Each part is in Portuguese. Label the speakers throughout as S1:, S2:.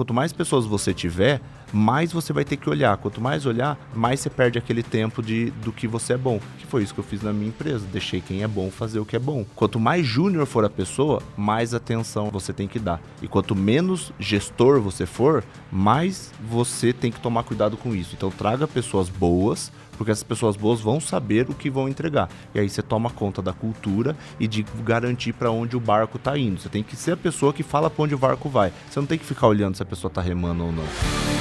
S1: quanto mais pessoas você tiver, mais você vai ter que olhar. Quanto mais olhar, mais você perde aquele tempo de, do que você é bom. Que foi isso que eu fiz na minha empresa. Deixei quem é bom fazer o que é bom. Quanto mais júnior for a pessoa, mais atenção você tem que dar. E quanto menos gestor você for, mais você tem que tomar cuidado com isso. Então traga pessoas boas, porque essas pessoas boas vão saber o que vão entregar. E aí você toma conta da cultura e de garantir para onde o barco está indo. Você tem que ser a pessoa que fala para onde o barco vai. Você não tem que ficar olhando se a pessoa está remando ou não.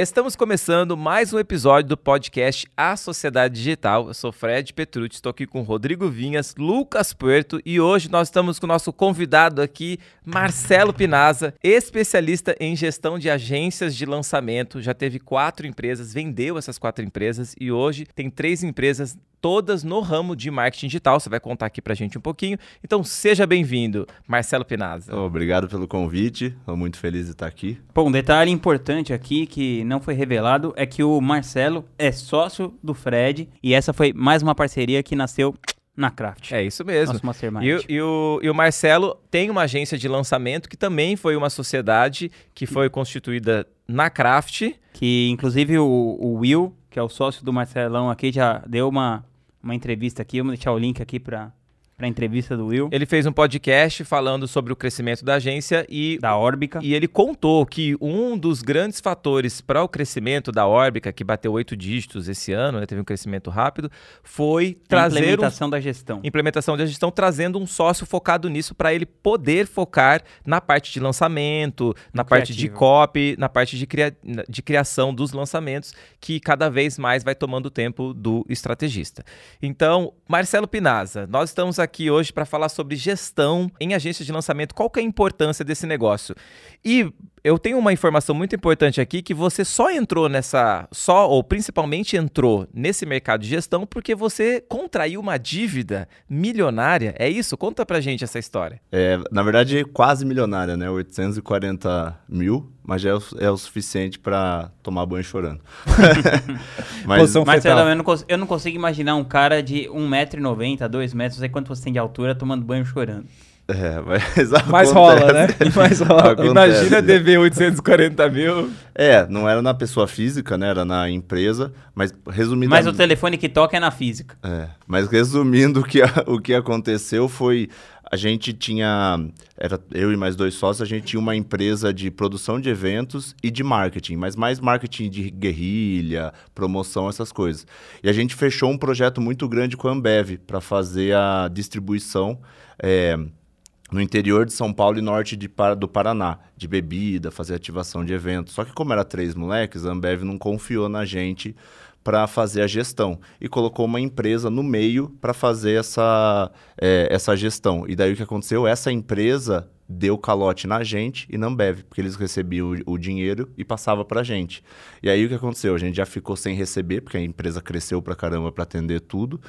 S2: Estamos começando mais um episódio do podcast A Sociedade Digital. Eu sou Fred Petrucci, estou aqui com Rodrigo Vinhas, Lucas Puerto e hoje nós estamos com o nosso convidado aqui, Marcelo Pinaza, especialista em gestão de agências de lançamento. Já teve quatro empresas, vendeu essas quatro empresas e hoje tem três empresas todas no ramo de marketing digital. Você vai contar aqui pra gente um pouquinho. Então, seja bem-vindo, Marcelo Pinaza.
S1: Obrigado pelo convite. Estou muito feliz de estar aqui.
S3: Bom, um detalhe importante aqui que não foi revelado é que o Marcelo é sócio do Fred e essa foi mais uma parceria que nasceu na Craft.
S2: É isso mesmo.
S3: Nosso mastermind.
S2: E, o- e o, e o Marcelo tem uma agência de lançamento que também foi uma sociedade que foi constituída na Craft.
S3: Que inclusive o, o Will, que é o sócio do Marcelão aqui, já deu uma, uma entrevista aqui. Vamos deixar o link aqui para a entrevista do Will,
S2: Ele fez um podcast falando sobre o crescimento da agência e
S3: da Órbica.
S2: E ele contou que um dos grandes fatores para o crescimento da Órbica, que bateu oito dígitos esse ano, né, teve um crescimento rápido, foi
S3: a
S2: trazer um,
S3: implementação da gestão.
S2: implementação de gestão, trazendo um sócio focado nisso para ele poder focar na parte de lançamento, na parte de
S3: criativo.
S2: copy, na parte de, cria- de criação dos lançamentos, que cada vez mais vai tomando o tempo do estrategista. Então, Marcelo Pinaza, nós estamos aqui hoje para falar sobre gestão em agências de lançamento. Qual que é a importância desse negócio? E eu tenho uma informação muito importante aqui que você só entrou nessa, só ou principalmente entrou nesse mercado de gestão porque você contraiu uma dívida milionária. É isso? Conta pra gente essa história.
S1: É, na verdade, quase milionária, né? 840 mil, mas já é o, é o suficiente para tomar banho chorando. mas,
S4: Posição
S3: Marcelo, eu não, eu não consigo imaginar um cara de 1,90m, 2 metros, não sei quanto você tem de altura, tomando banho chorando.
S1: É, mas
S4: Mas
S1: acontece.
S4: rola, né? Mas rola.
S1: Acontece.
S2: Imagina dever 840 mil.
S1: É, não era na pessoa física, né? Era na empresa, mas resumindo...
S3: Mas o telefone que toca é na física.
S1: É, mas resumindo, o que, a- o que aconteceu foi. A gente tinha. Era eu e mais dois sócios, a gente tinha uma empresa de produção de eventos e de marketing, mas mais marketing de guerrilha, promoção, essas coisas. E a gente fechou um projeto muito grande com a Ambev para fazer a distribuição. é, no interior de São Paulo e norte de do Paraná, de bebida, fazer ativação de eventos. Só que como era três moleques, a Ambev não confiou na gente para fazer a gestão e colocou uma empresa no meio para fazer essa, é, essa gestão. E daí o que aconteceu? Essa empresa deu calote na gente e na Ambev, porque eles recebiam o, o dinheiro e passava para a gente. E aí o que aconteceu? A gente já ficou sem receber, porque a empresa cresceu para caramba para atender tudo.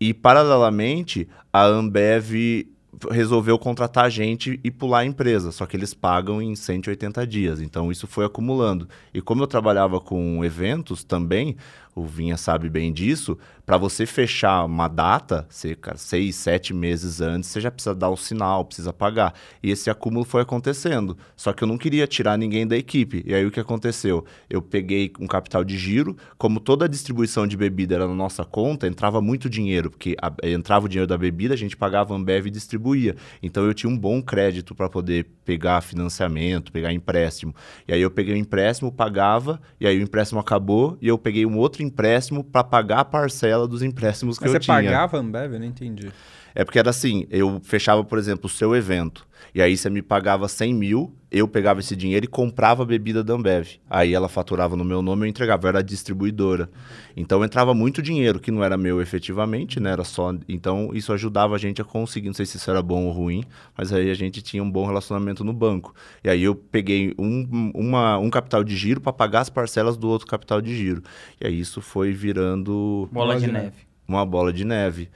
S1: E paralelamente, a Ambev resolveu contratar gente e pular a empresa, só que eles pagam em 180 dias. Então isso foi acumulando. E como eu trabalhava com eventos também, o Vinha sabe bem disso, para você fechar uma data, cara, seis, sete meses antes, você já precisa dar o sinal, precisa pagar. E esse acúmulo foi acontecendo. Só que eu não queria tirar ninguém da equipe. E aí o que aconteceu? Eu peguei um capital de giro, como toda a distribuição de bebida era na nossa conta, entrava muito dinheiro, porque a- entrava o dinheiro da bebida, a gente pagava Ambev e distribuía. Então eu tinha um bom crédito para poder pegar financiamento, pegar empréstimo. E aí eu peguei o empréstimo, pagava, e aí o empréstimo acabou, e eu peguei um outro empréstimo para pagar a parcela dos empréstimos que
S4: Mas
S1: eu
S4: você
S1: tinha.
S4: pagava a Ambev? Eu não entendi.
S1: É porque era assim, eu fechava, por exemplo, o seu evento. E aí você me pagava 100 mil, eu pegava esse dinheiro e comprava a bebida da Ambev. Aí ela faturava no meu nome, eu entregava, eu era distribuidora. Então entrava muito dinheiro, que não era meu efetivamente, né? Era só. Então isso ajudava a gente a conseguir. Não sei se isso era bom ou ruim, mas aí a gente tinha um bom relacionamento no banco. E aí eu peguei um, uma, um capital de giro para pagar as parcelas do outro capital de giro. E aí isso foi virando
S3: Bola de neve.
S1: uma bola de neve.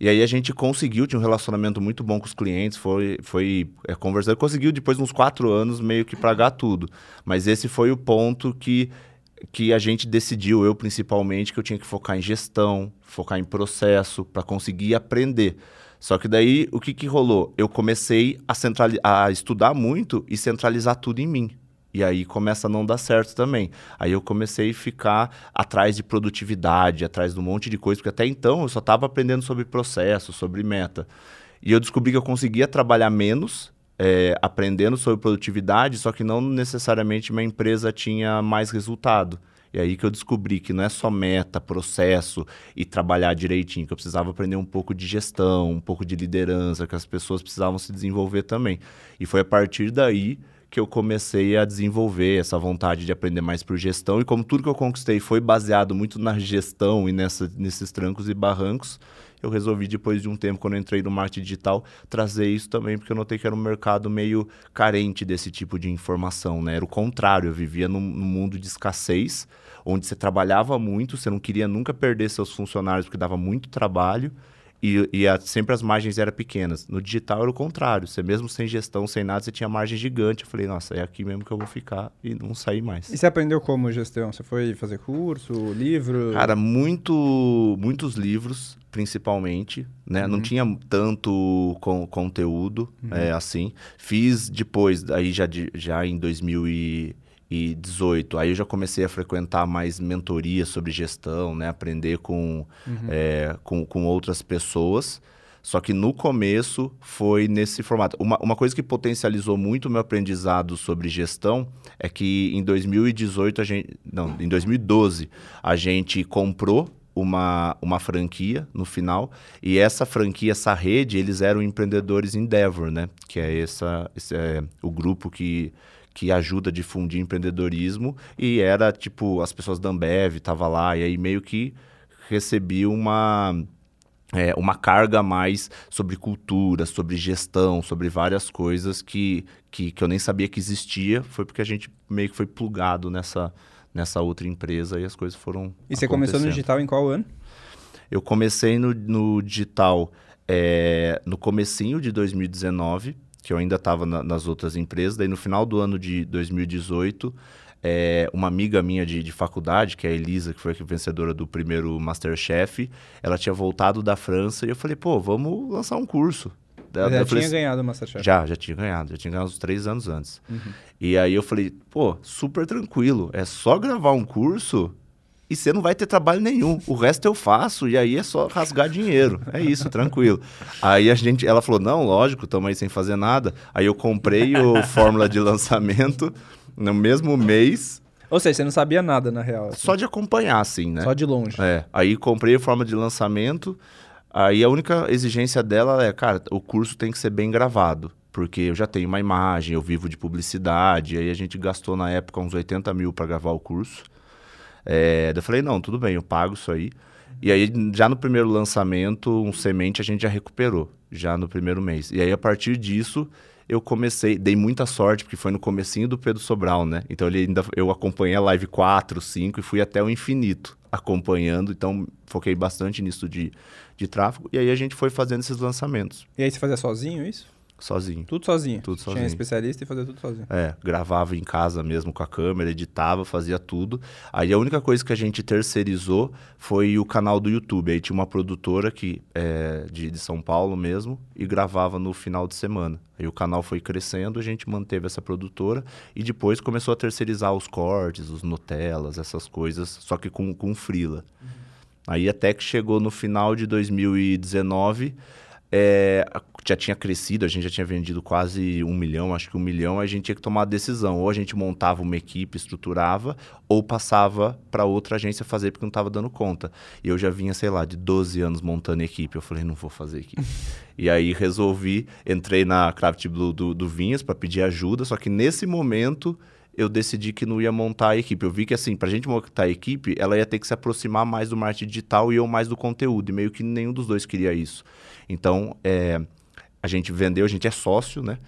S1: E aí a gente conseguiu, tinha um relacionamento muito bom com os clientes, foi, foi é, conversando, conseguiu depois de uns quatro anos meio que pagar tudo. Mas esse foi o ponto que que a gente decidiu, eu principalmente, que eu tinha que focar em gestão, focar em processo, para conseguir aprender. Só que daí, o que, que rolou? Eu comecei a, a estudar muito e centralizar tudo em mim. E aí começa a não dar certo também. Aí eu comecei a ficar atrás de produtividade, atrás de um monte de coisa, porque até então eu só estava aprendendo sobre processo, sobre meta. E eu descobri que eu conseguia trabalhar menos, é, aprendendo sobre produtividade, só que não necessariamente minha empresa tinha mais resultado. E aí que eu descobri que não é só meta, processo e trabalhar direitinho, que eu precisava aprender um pouco de gestão, um pouco de liderança, que as pessoas precisavam se desenvolver também. E foi a partir daí que eu comecei a desenvolver essa vontade de aprender mais por gestão. E como tudo que eu conquistei foi baseado muito na gestão e nessa, nesses trancos e barrancos, eu resolvi, depois de um tempo, quando eu entrei no marketing digital, trazer isso também, porque eu notei que era um mercado meio carente desse tipo de informação. Né? Era o contrário, eu vivia num, num mundo de escassez, onde você trabalhava muito, você não queria nunca perder seus funcionários, porque dava muito trabalho, e, e a- sempre as margens eram pequenas. No digital era o contrário. Você mesmo sem gestão, sem nada, você tinha margem gigante. Eu falei, nossa, é aqui mesmo que eu vou ficar e não sair mais.
S4: E você aprendeu como gestão? Você foi fazer curso, livro?
S1: Cara, muito, muitos livros, principalmente, né? Não tinha tanto con- conteúdo, é, assim. Fiz depois, aí já, já em 2018, aí eu já comecei a frequentar mais mentoria sobre gestão, né? Aprender com, é, com, com outras pessoas. Só que no começo foi nesse formato. Uma, uma coisa que potencializou muito o meu aprendizado sobre gestão é que em 2018 a gente. Não, em 2012 a gente comprou uma, uma franquia no final. E essa franquia, essa rede, eles eram empreendedores Endeavor, né? Que é essa, esse é o grupo que, que ajuda a difundir empreendedorismo. E era tipo, as pessoas da Ambev tava lá, e aí meio que recebi uma é, uma carga mais sobre cultura, sobre gestão, sobre várias coisas que, que, que eu nem sabia que existia. Foi porque a gente meio que foi plugado nessa, nessa outra empresa e as coisas foram.
S4: E você começou no digital em qual ano?
S1: Eu comecei no, no digital é, no comecinho de 2019, que eu ainda estava nas outras empresas. Daí no final do ano de 2018, é, uma amiga minha de, de faculdade, que é a Elisa, que foi a vencedora do primeiro Masterchef, ela tinha voltado da França e eu falei, pô, vamos lançar um curso.
S4: Você já
S1: falei
S4: tinha
S1: assim,
S4: ganhado o Masterchef.
S1: já, já tinha ganhado. Já tinha ganhado uns três anos antes. E aí eu falei, pô, super tranquilo. É só gravar um curso e você não vai ter trabalho nenhum. O resto eu faço e aí é só rasgar dinheiro. É isso, tranquilo. Aí a gente, ela falou, não, lógico, estamos aí sem fazer nada. Aí eu comprei o fórmula de lançamento no mesmo mês,
S4: Ou seja, você não sabia nada, na real. assim.
S1: só de acompanhar, assim, né?
S4: Só de longe.
S1: É, aí comprei a forma de lançamento. Aí a única exigência dela é, cara, o curso tem que ser bem gravado. Porque eu já tenho uma imagem, eu vivo de publicidade. Aí a gente gastou na época uns 80 mil para gravar o curso. É, eu falei, não, tudo bem, eu pago isso aí. E aí, já no primeiro lançamento, um semente a gente já recuperou, já no primeiro mês. E aí, a partir disso, eu comecei, dei muita sorte, porque foi no comecinho do Pedro Sobral, né? Então, ele ainda, eu acompanhei a live 4, 5 e fui até o infinito acompanhando. Então, foquei bastante nisso de, de tráfego. E aí, a gente foi fazendo esses lançamentos,
S4: E aí você fazia sozinho isso?
S1: Sozinho.
S4: Tudo sozinho?
S1: Tudo
S4: Tinha
S1: sozinho.
S4: especialista e fazia tudo sozinho.
S1: É, gravava em casa mesmo com a câmera, editava, fazia tudo. Aí a única coisa que a gente terceirizou foi o canal do YouTube. Aí tinha uma produtora que é de, de São Paulo mesmo e gravava no final de semana. Aí o canal foi crescendo, a gente manteve essa produtora e depois começou a terceirizar os cortes, os Nutellas, essas coisas, só que com, com freela. Aí até que chegou no final de 2019, é, já tinha crescido, a gente já tinha vendido quase um milhão, acho que um milhão, a gente tinha que tomar a decisão. Ou a gente montava uma equipe, estruturava, ou passava para outra agência fazer porque não estava dando conta. E eu já vinha, sei lá, de 12 anos montando equipe. Eu falei, não vou fazer equipe. e aí resolvi, entrei na Craft Blue do, do Vinhas para pedir ajuda, só que nesse momento eu decidi que não ia montar a equipe. Eu vi que, assim, pra gente montar a equipe, ela ia ter que se aproximar mais do marketing digital e eu mais do conteúdo. E meio que nenhum dos dois queria isso. Então, é, a gente vendeu, a gente é sócio, né?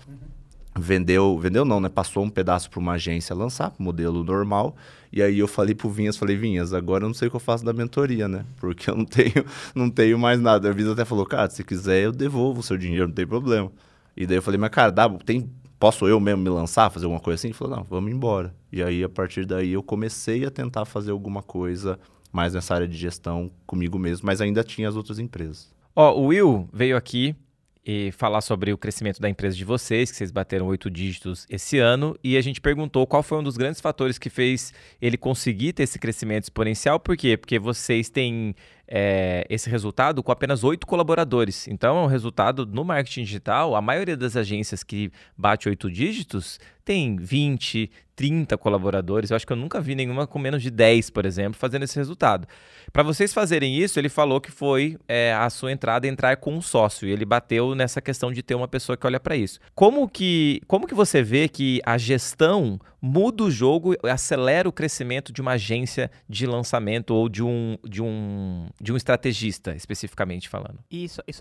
S1: Vendeu, vendeu não, né? Passou um pedaço para uma agência lançar, modelo normal. E aí eu falei pro Vinhas, falei, Vinhas, agora eu não sei o que eu faço da mentoria, né? Porque eu não tenho, não tenho mais nada. A Visa até falou, cara, se quiser eu devolvo o seu dinheiro, não tem problema. E daí eu falei, mas cara, dá, tem posso eu mesmo me lançar, fazer alguma coisa assim? Ele falou, não, vamos embora. E aí, a partir daí, eu comecei a tentar fazer alguma coisa mais nessa área de gestão comigo mesmo, mas ainda tinha as outras empresas.
S2: Ó, o Will veio aqui e falar sobre o crescimento da empresa de vocês, que vocês bateram oito dígitos esse ano, e a gente perguntou qual foi um dos grandes fatores que fez ele conseguir ter esse crescimento exponencial. Por quê? Porque vocês têm é, esse resultado com apenas oito colaboradores. Então, é um resultado no marketing digital. A maioria das agências que bate oito dígitos tem 20, 30 colaboradores. Eu acho que eu nunca vi nenhuma com menos de 10, por exemplo, fazendo esse resultado. Para vocês fazerem isso, ele falou que foi é, a sua entrada entrar com um sócio. E ele bateu nessa questão de ter uma pessoa que olha para isso. Como que, como que você vê que a gestão muda o jogo, acelera o crescimento de uma agência de lançamento ou de um, de um, de um estrategista, especificamente falando?
S3: E só, e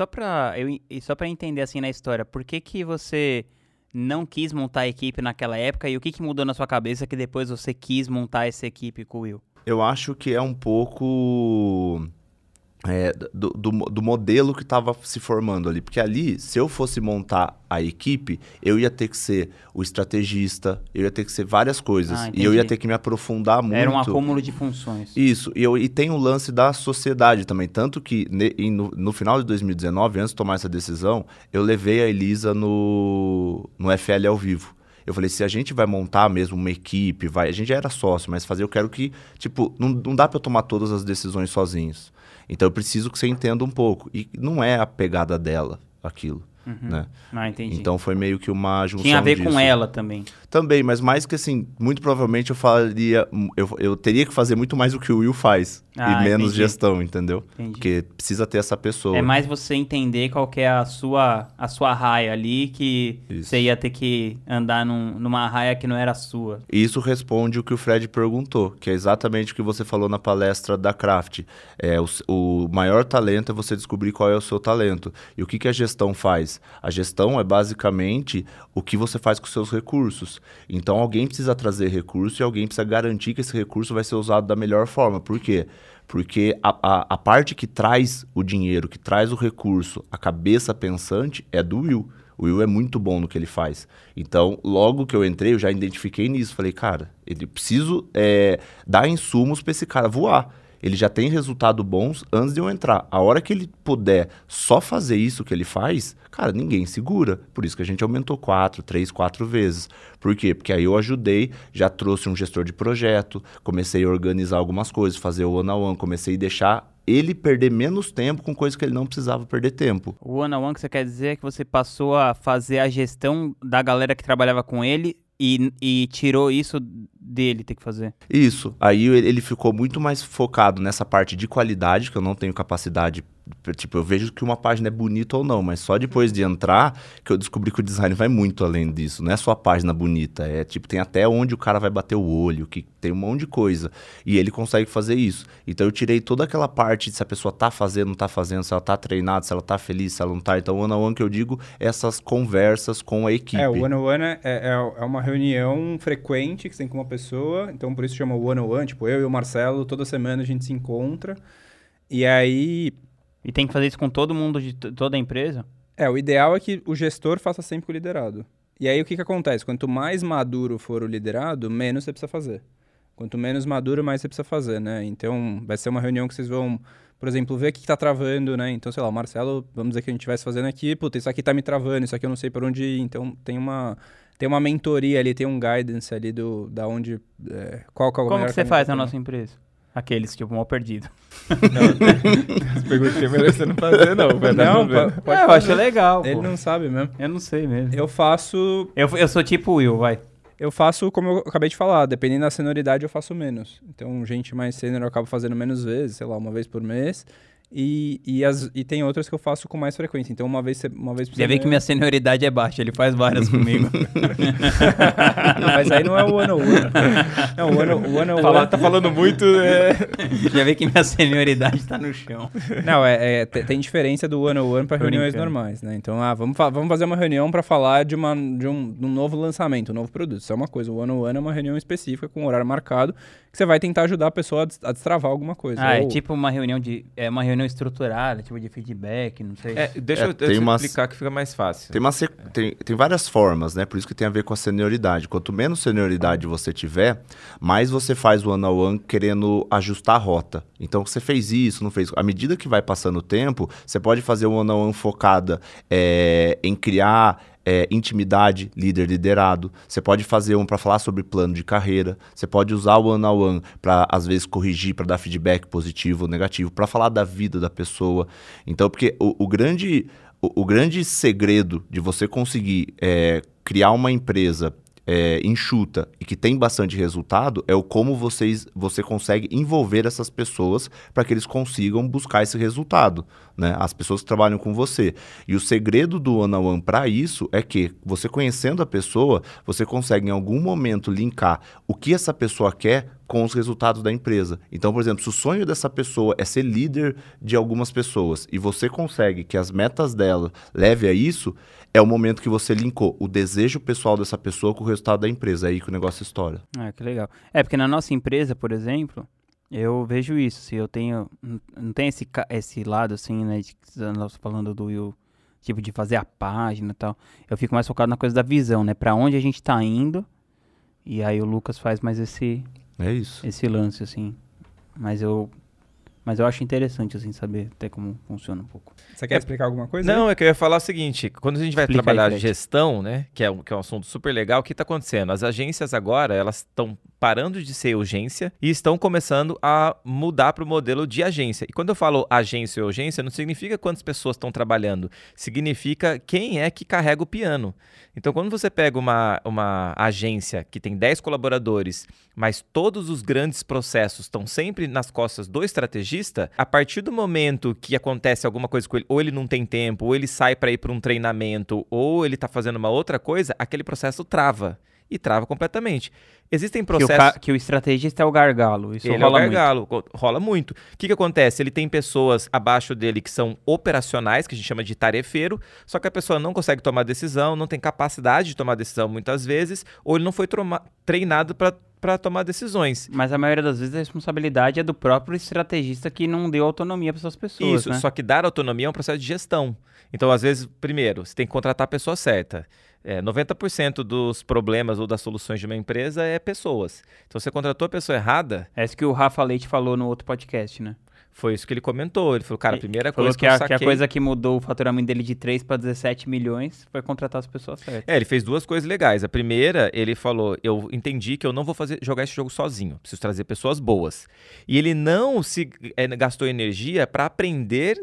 S3: só para entender assim na história, por que, que você não quis montar a equipe naquela época e o que, que mudou na sua cabeça que depois você quis montar essa equipe com o Will?
S1: Eu acho que é um pouco é, do, do, do, modelo que estava se formando ali. Porque ali, se eu fosse montar a equipe, eu ia ter que ser o estrategista, eu ia ter que ser várias coisas. Ah, e eu ia ter que me aprofundar muito.
S3: Era um acúmulo de funções.
S1: Isso. E, eu, e tem o lance da sociedade também. Tanto que ne, no, no, final de 2019, antes de tomar essa decisão, eu levei a Elisa no, no FL ao vivo. Eu falei, se a gente vai montar mesmo uma equipe, vai. A gente já era sócio, mas fazer, eu quero que, tipo, não, não dá para eu tomar todas as decisões sozinhos. Então eu preciso que você entenda um pouco. E não é a pegada dela aquilo. Uhum. Né?
S3: Ah, entendi.
S1: Então foi meio que uma junção
S3: Tinha a ver
S1: disso.
S3: com ela também.
S1: Também, mas mais que assim, muito provavelmente eu faria. Eu, eu teria que fazer muito mais do que o Will faz. Ah, e menos entendi. gestão, entendeu? Entendi. Porque precisa ter essa pessoa.
S3: É mais você entender qual que é a sua, a sua raia ali, que isso. você ia ter que andar num, numa raia que não era sua.
S1: Isso responde o que o Fred perguntou, que é exatamente o que você falou na palestra da Craft. É, o, o maior talento é você descobrir qual é o seu talento. E o que, que a gestão faz? A gestão é basicamente o que você faz com os seus recursos. Então alguém precisa trazer recurso e alguém precisa garantir que esse recurso vai ser usado da melhor forma. Por quê? Porque a, a, a parte que traz o dinheiro, que traz o recurso, a cabeça pensante é do Will. O Will é muito bom no que ele faz. Então, logo que eu entrei, eu já identifiquei nisso. Falei, cara, ele preciso é, dar insumos para esse cara voar ele já tem resultado bons antes de eu entrar. A hora que ele puder só fazer isso que ele faz, cara, ninguém segura. Por isso que a gente aumentou quatro, três, quatro vezes. Por quê? Porque aí eu ajudei, já trouxe um gestor de projeto, comecei a organizar algumas coisas, fazer o one on one, comecei a deixar ele perder menos tempo com coisas que ele não precisava perder tempo.
S3: O one on one que você quer dizer é que você passou a fazer a gestão da galera que trabalhava com ele e, e tirou isso dele ter que fazer.
S1: Isso. Aí ele ficou muito mais focado nessa parte de qualidade, que eu não tenho capacidade Tipo, eu vejo que uma página é bonita ou não, mas só depois de entrar que eu descobri que o design vai muito além disso. Não é só a página bonita, é tipo, tem até onde o cara vai bater o olho, que tem um monte de coisa. E ele consegue fazer isso. Então eu tirei toda aquela parte de se a pessoa tá fazendo, não tá fazendo, se ela tá treinada, se ela tá feliz, se ela não tá. Então one on one que eu digo é essas conversas com a equipe.
S4: É, o one on one é, é, é uma reunião frequente que você tem com uma pessoa, então por isso chama one on one, tipo, eu e o Marcelo, toda semana a gente se encontra. E aí,
S3: e tem que fazer isso com todo mundo de toda a empresa?
S4: É, o ideal é que o gestor faça sempre o liderado. E aí o que, que acontece? Quanto mais maduro for o liderado, menos você precisa fazer. Quanto menos maduro, mais você precisa fazer, né? Então, vai ser uma reunião que vocês vão, por exemplo, ver o que está travando, né? Então, sei lá, o Marcelo, vamos dizer que a gente estivesse fazendo aqui, puta, isso aqui está me travando, isso aqui eu não sei para onde ir. Então, tem uma, tem uma mentoria ali, tem um guidance ali do, da onde, é, qual, qual
S3: Como que você faz na nossa empresa? Aqueles, tipo, mal perdido.
S2: Não, as perguntas que é melhor você não fazer, não.
S3: Não, pode é, eu acho legal.
S4: Ele pô. não sabe mesmo.
S3: Eu não sei mesmo.
S4: Eu faço.
S3: Eu, eu sou tipo Will, vai.
S4: Eu faço, como eu acabei de falar, dependendo da senioridade, eu faço menos. Então, gente mais sênior eu acabo fazendo menos vezes, sei lá, uma vez por mês. E, e, as, e tem outras que eu faço com mais frequência. Então, uma vez, uma vez por
S3: semana... Já vê que minha senioridade é baixa, ele faz várias comigo.
S4: não, mas aí não é o one on one. Não, o one, o one, on
S2: one... Tá falando muito... É...
S3: Já vê que minha senioridade tá no chão.
S4: Não, é, é tem diferença do one on one para reuniões normais, né? Então, ah, vamos, vamos fazer uma reunião para falar de, uma, de, um, de um novo lançamento, um novo produto. Isso é uma coisa. O one on one é uma reunião específica com um horário marcado que você vai tentar ajudar a pessoa a destravar alguma coisa.
S3: Ah, é Ou... é tipo uma reunião de... É uma reunião estruturada, tipo de feedback, não sei.
S2: É, deixa
S1: É,
S2: eu,
S1: tem
S2: eu
S1: umas-
S2: explicar que fica mais fácil.
S1: Tem, uma sec- tem, tem várias formas, né? Por isso que tem a ver com a senioridade. Quanto menos senioridade você tiver, mais você faz o one-on-one querendo ajustar a rota. Então, você fez isso, não fez... À medida que vai passando o tempo, você pode fazer o one-on-one focada é, em criar é, intimidade, líder liderado. Você pode fazer um para falar sobre plano de carreira. Você pode usar o one-on-one para, às vezes, corrigir, para dar feedback positivo ou negativo, para falar da vida da pessoa. Então, porque o, o grande o, o grande segredo de você conseguir é, criar uma empresa é, enxuta e que tem bastante resultado é o como vocês, você consegue envolver essas pessoas para que eles consigam buscar esse resultado, né? As pessoas que trabalham com você. E o segredo do one on one para isso é que você conhecendo a pessoa, você consegue em algum momento linkar o que essa pessoa quer com os resultados da empresa. Então, por exemplo, se o sonho dessa pessoa é ser líder de algumas pessoas e você consegue que as metas dela leve a isso, é o momento que você linkou o desejo pessoal dessa pessoa com o resultado da empresa. É aí que o negócio estoura.
S3: Ah, que legal. É, porque na nossa empresa, por exemplo, eu vejo isso. Se eu tenho. Não tem esse, esse lado, assim, né? De, nós falando do Will, tipo, de fazer a página e tal. Eu fico mais focado na coisa da visão, né? Pra onde a gente tá indo. E aí o Lucas faz mais esse,
S1: É isso.
S3: esse lance, assim. Mas eu. Mas eu acho interessante, assim, saber até como funciona um pouco.
S4: Você quer explicar alguma coisa?
S2: Não, é que eu ia falar o seguinte: quando a gente vai
S3: Explica aí,
S2: trabalhar
S3: Fred.
S2: gestão, né? Que é, um, que é um assunto super legal, o que está acontecendo? As agências agora, elas estão parando de ser urgência e estão começando a mudar para o modelo de agência. E quando eu falo agência ou urgência, não significa quantas pessoas estão trabalhando, significa quem é que carrega o piano. Então, quando você pega uma, uma agência que tem 10 colaboradores, mas todos os grandes processos estão sempre nas costas do estrategista, a partir do momento que acontece alguma coisa com ele, ou ele não tem tempo, ou ele sai para ir para um treinamento, ou ele está fazendo uma outra coisa, aquele processo trava. E trava completamente. Existem
S3: Que o,
S2: processos.
S3: que o estrategista é o gargalo. Isso
S2: Ele é o
S3: rola muito.
S2: gargalo, co- rola muito. O que, que acontece? Ele tem pessoas abaixo dele que são operacionais, que a gente chama de tarefeiro, só que a pessoa não consegue tomar decisão, não tem capacidade de tomar decisão muitas vezes, ou ele não foi treinado para tomar decisões.
S3: Mas a maioria das vezes a responsabilidade é do próprio estrategista que não deu autonomia para essas pessoas.
S2: Isso,
S3: né?
S2: só que dar autonomia é um processo de gestão. Então, às vezes, primeiro, você tem que contratar a pessoa certa. É, 90% dos problemas ou das soluções de uma empresa é pessoas. Então, você contratou a pessoa errada,
S3: É isso que o Rafa Leite falou no outro podcast, né?
S2: Foi isso que ele comentou. Ele falou, cara, a primeira coisa
S3: que,
S2: que, eu
S3: a,
S2: saquei...
S3: que a coisa que mudou o faturamento dele de 3 para 17 milhões foi contratar as pessoas certas.
S2: É, ele fez duas coisas legais. A primeira, ele falou: eu entendi que eu não vou fazer, jogar esse jogo sozinho. Preciso trazer pessoas boas. E ele não se eh, gastou energia para aprender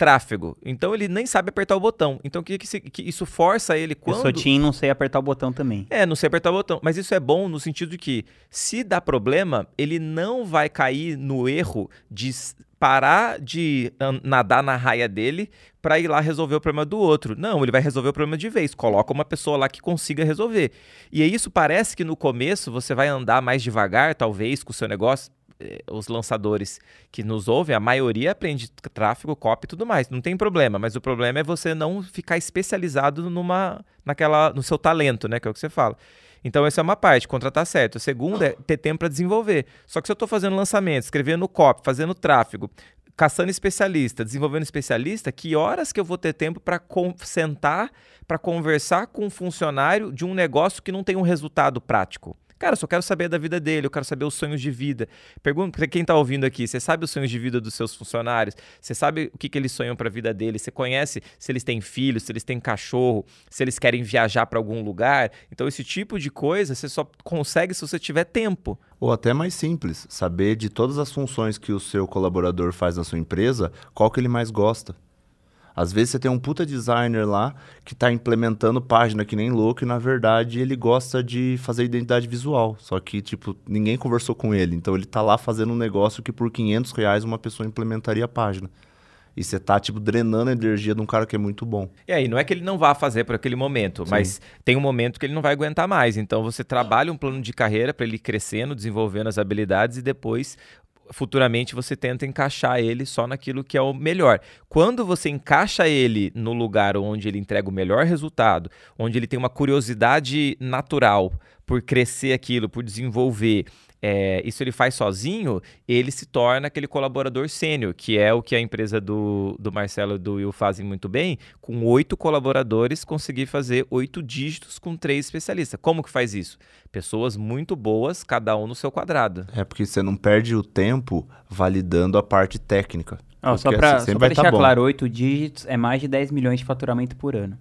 S2: tráfego. Então ele nem sabe apertar o botão. Então o que, que, que isso força ele
S3: Eu
S2: quando.
S3: sou Tim não sei apertar o botão também.
S2: É, não sei apertar o botão. Mas isso é bom no sentido de que, se dá problema, ele não vai cair no erro de parar de nadar na raia dele para ir lá resolver o problema do outro. Não, ele vai resolver o problema de vez. Coloca uma pessoa lá que consiga resolver. E isso parece que no começo você vai andar mais devagar, talvez, com o seu negócio. Eh, Os lançadores que nos ouvem, a maioria aprende tráfego, copy e tudo mais. Não tem problema, mas o problema é você não ficar especializado numa, naquela, no seu talento, né? Que é o que você fala. Então, essa é uma parte, contratar certo. A segunda é ter tempo para desenvolver. Só que se eu estou fazendo lançamento, escrevendo copy, fazendo tráfego, caçando especialista, desenvolvendo especialista, que horas que eu vou ter tempo para sentar, para conversar com um funcionário de um negócio que não tem um resultado prático? Cara, eu só quero saber da vida dele, eu quero saber os sonhos de vida. Pergunta para quem está ouvindo aqui, você sabe os sonhos de vida dos seus funcionários? Você sabe o que, que eles sonham para a vida deles? Você conhece se eles têm filhos, se eles têm cachorro, se eles querem viajar para algum lugar? Então, esse tipo de coisa você só consegue se você tiver tempo.
S1: Ou até mais simples, saber de todas as funções que o seu colaborador faz na sua empresa, qual que ele mais gosta. Às vezes você tem um puta designer lá que está implementando página que nem louco e na verdade ele gosta de fazer identidade visual. Só que, tipo, ninguém conversou com ele. Então ele tá lá fazendo um negócio que por 500 reais uma pessoa implementaria a página. E você tá, tipo, drenando a energia de um cara que é muito bom.
S2: E aí, não é que ele não vá fazer por aquele momento, mas tem um momento que ele não vai aguentar mais. Então, você trabalha um plano de carreira para ele crescendo, desenvolvendo as habilidades e depois, futuramente, você tenta encaixar ele só naquilo que é o melhor. Quando você encaixa ele no lugar onde ele entrega o melhor resultado, onde ele tem uma curiosidade natural por crescer aquilo, por desenvolver, é, isso ele faz sozinho, ele se torna aquele colaborador sênior, que é o que a empresa do, do Marcelo e do Will fazem muito bem, com oito colaboradores conseguir fazer oito dígitos com três especialistas. Como que faz isso? Pessoas muito boas, cada um no seu quadrado.
S1: É porque você não perde o tempo validando a parte técnica.
S3: Ó, só para
S1: assim, tá
S3: deixar
S1: bom.
S3: claro, oito dígitos é mais de 10 milhões de faturamento por ano.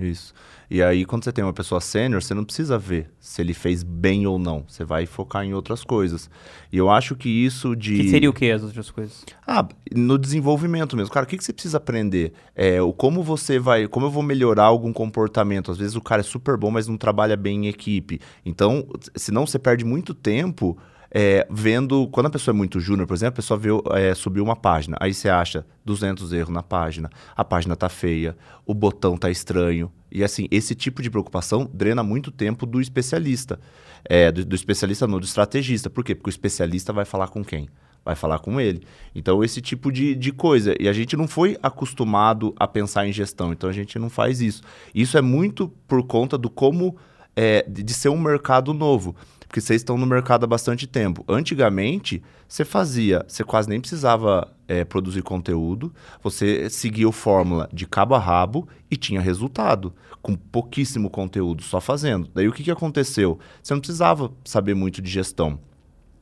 S1: Isso. E aí, quando você tem uma pessoa sênior, você não precisa ver se ele fez bem ou não. Você vai focar em outras coisas. E eu acho que isso de.
S3: Que seria o que as outras coisas?
S1: Ah, no desenvolvimento mesmo. Cara, o que, que você precisa aprender? É, o como você vai. Como eu vou melhorar algum comportamento? Às vezes o cara é super bom, mas não trabalha bem em equipe. Então, senão você perde muito tempo. É, vendo, quando a pessoa é muito júnior, por exemplo, a pessoa vê, é, subiu uma página, aí você acha 200 erros na página, a página tá feia, o botão tá estranho, e assim, esse tipo de preocupação drena muito tempo do especialista, é, do, do especialista não, do estrategista, por quê? Porque o especialista vai falar com quem? Vai falar com ele. Então, esse tipo de, de coisa. E a gente não foi acostumado a pensar em gestão, então a gente não faz isso. Isso é muito por conta do como é, de, ser um mercado novo. Porque vocês estão no mercado há bastante tempo. Antigamente, você fazia, você quase nem precisava é, produzir conteúdo, você seguia o fórmula de cabo a rabo e tinha resultado, com pouquíssimo conteúdo, só fazendo. Daí o que, que aconteceu? Você não precisava saber muito de gestão.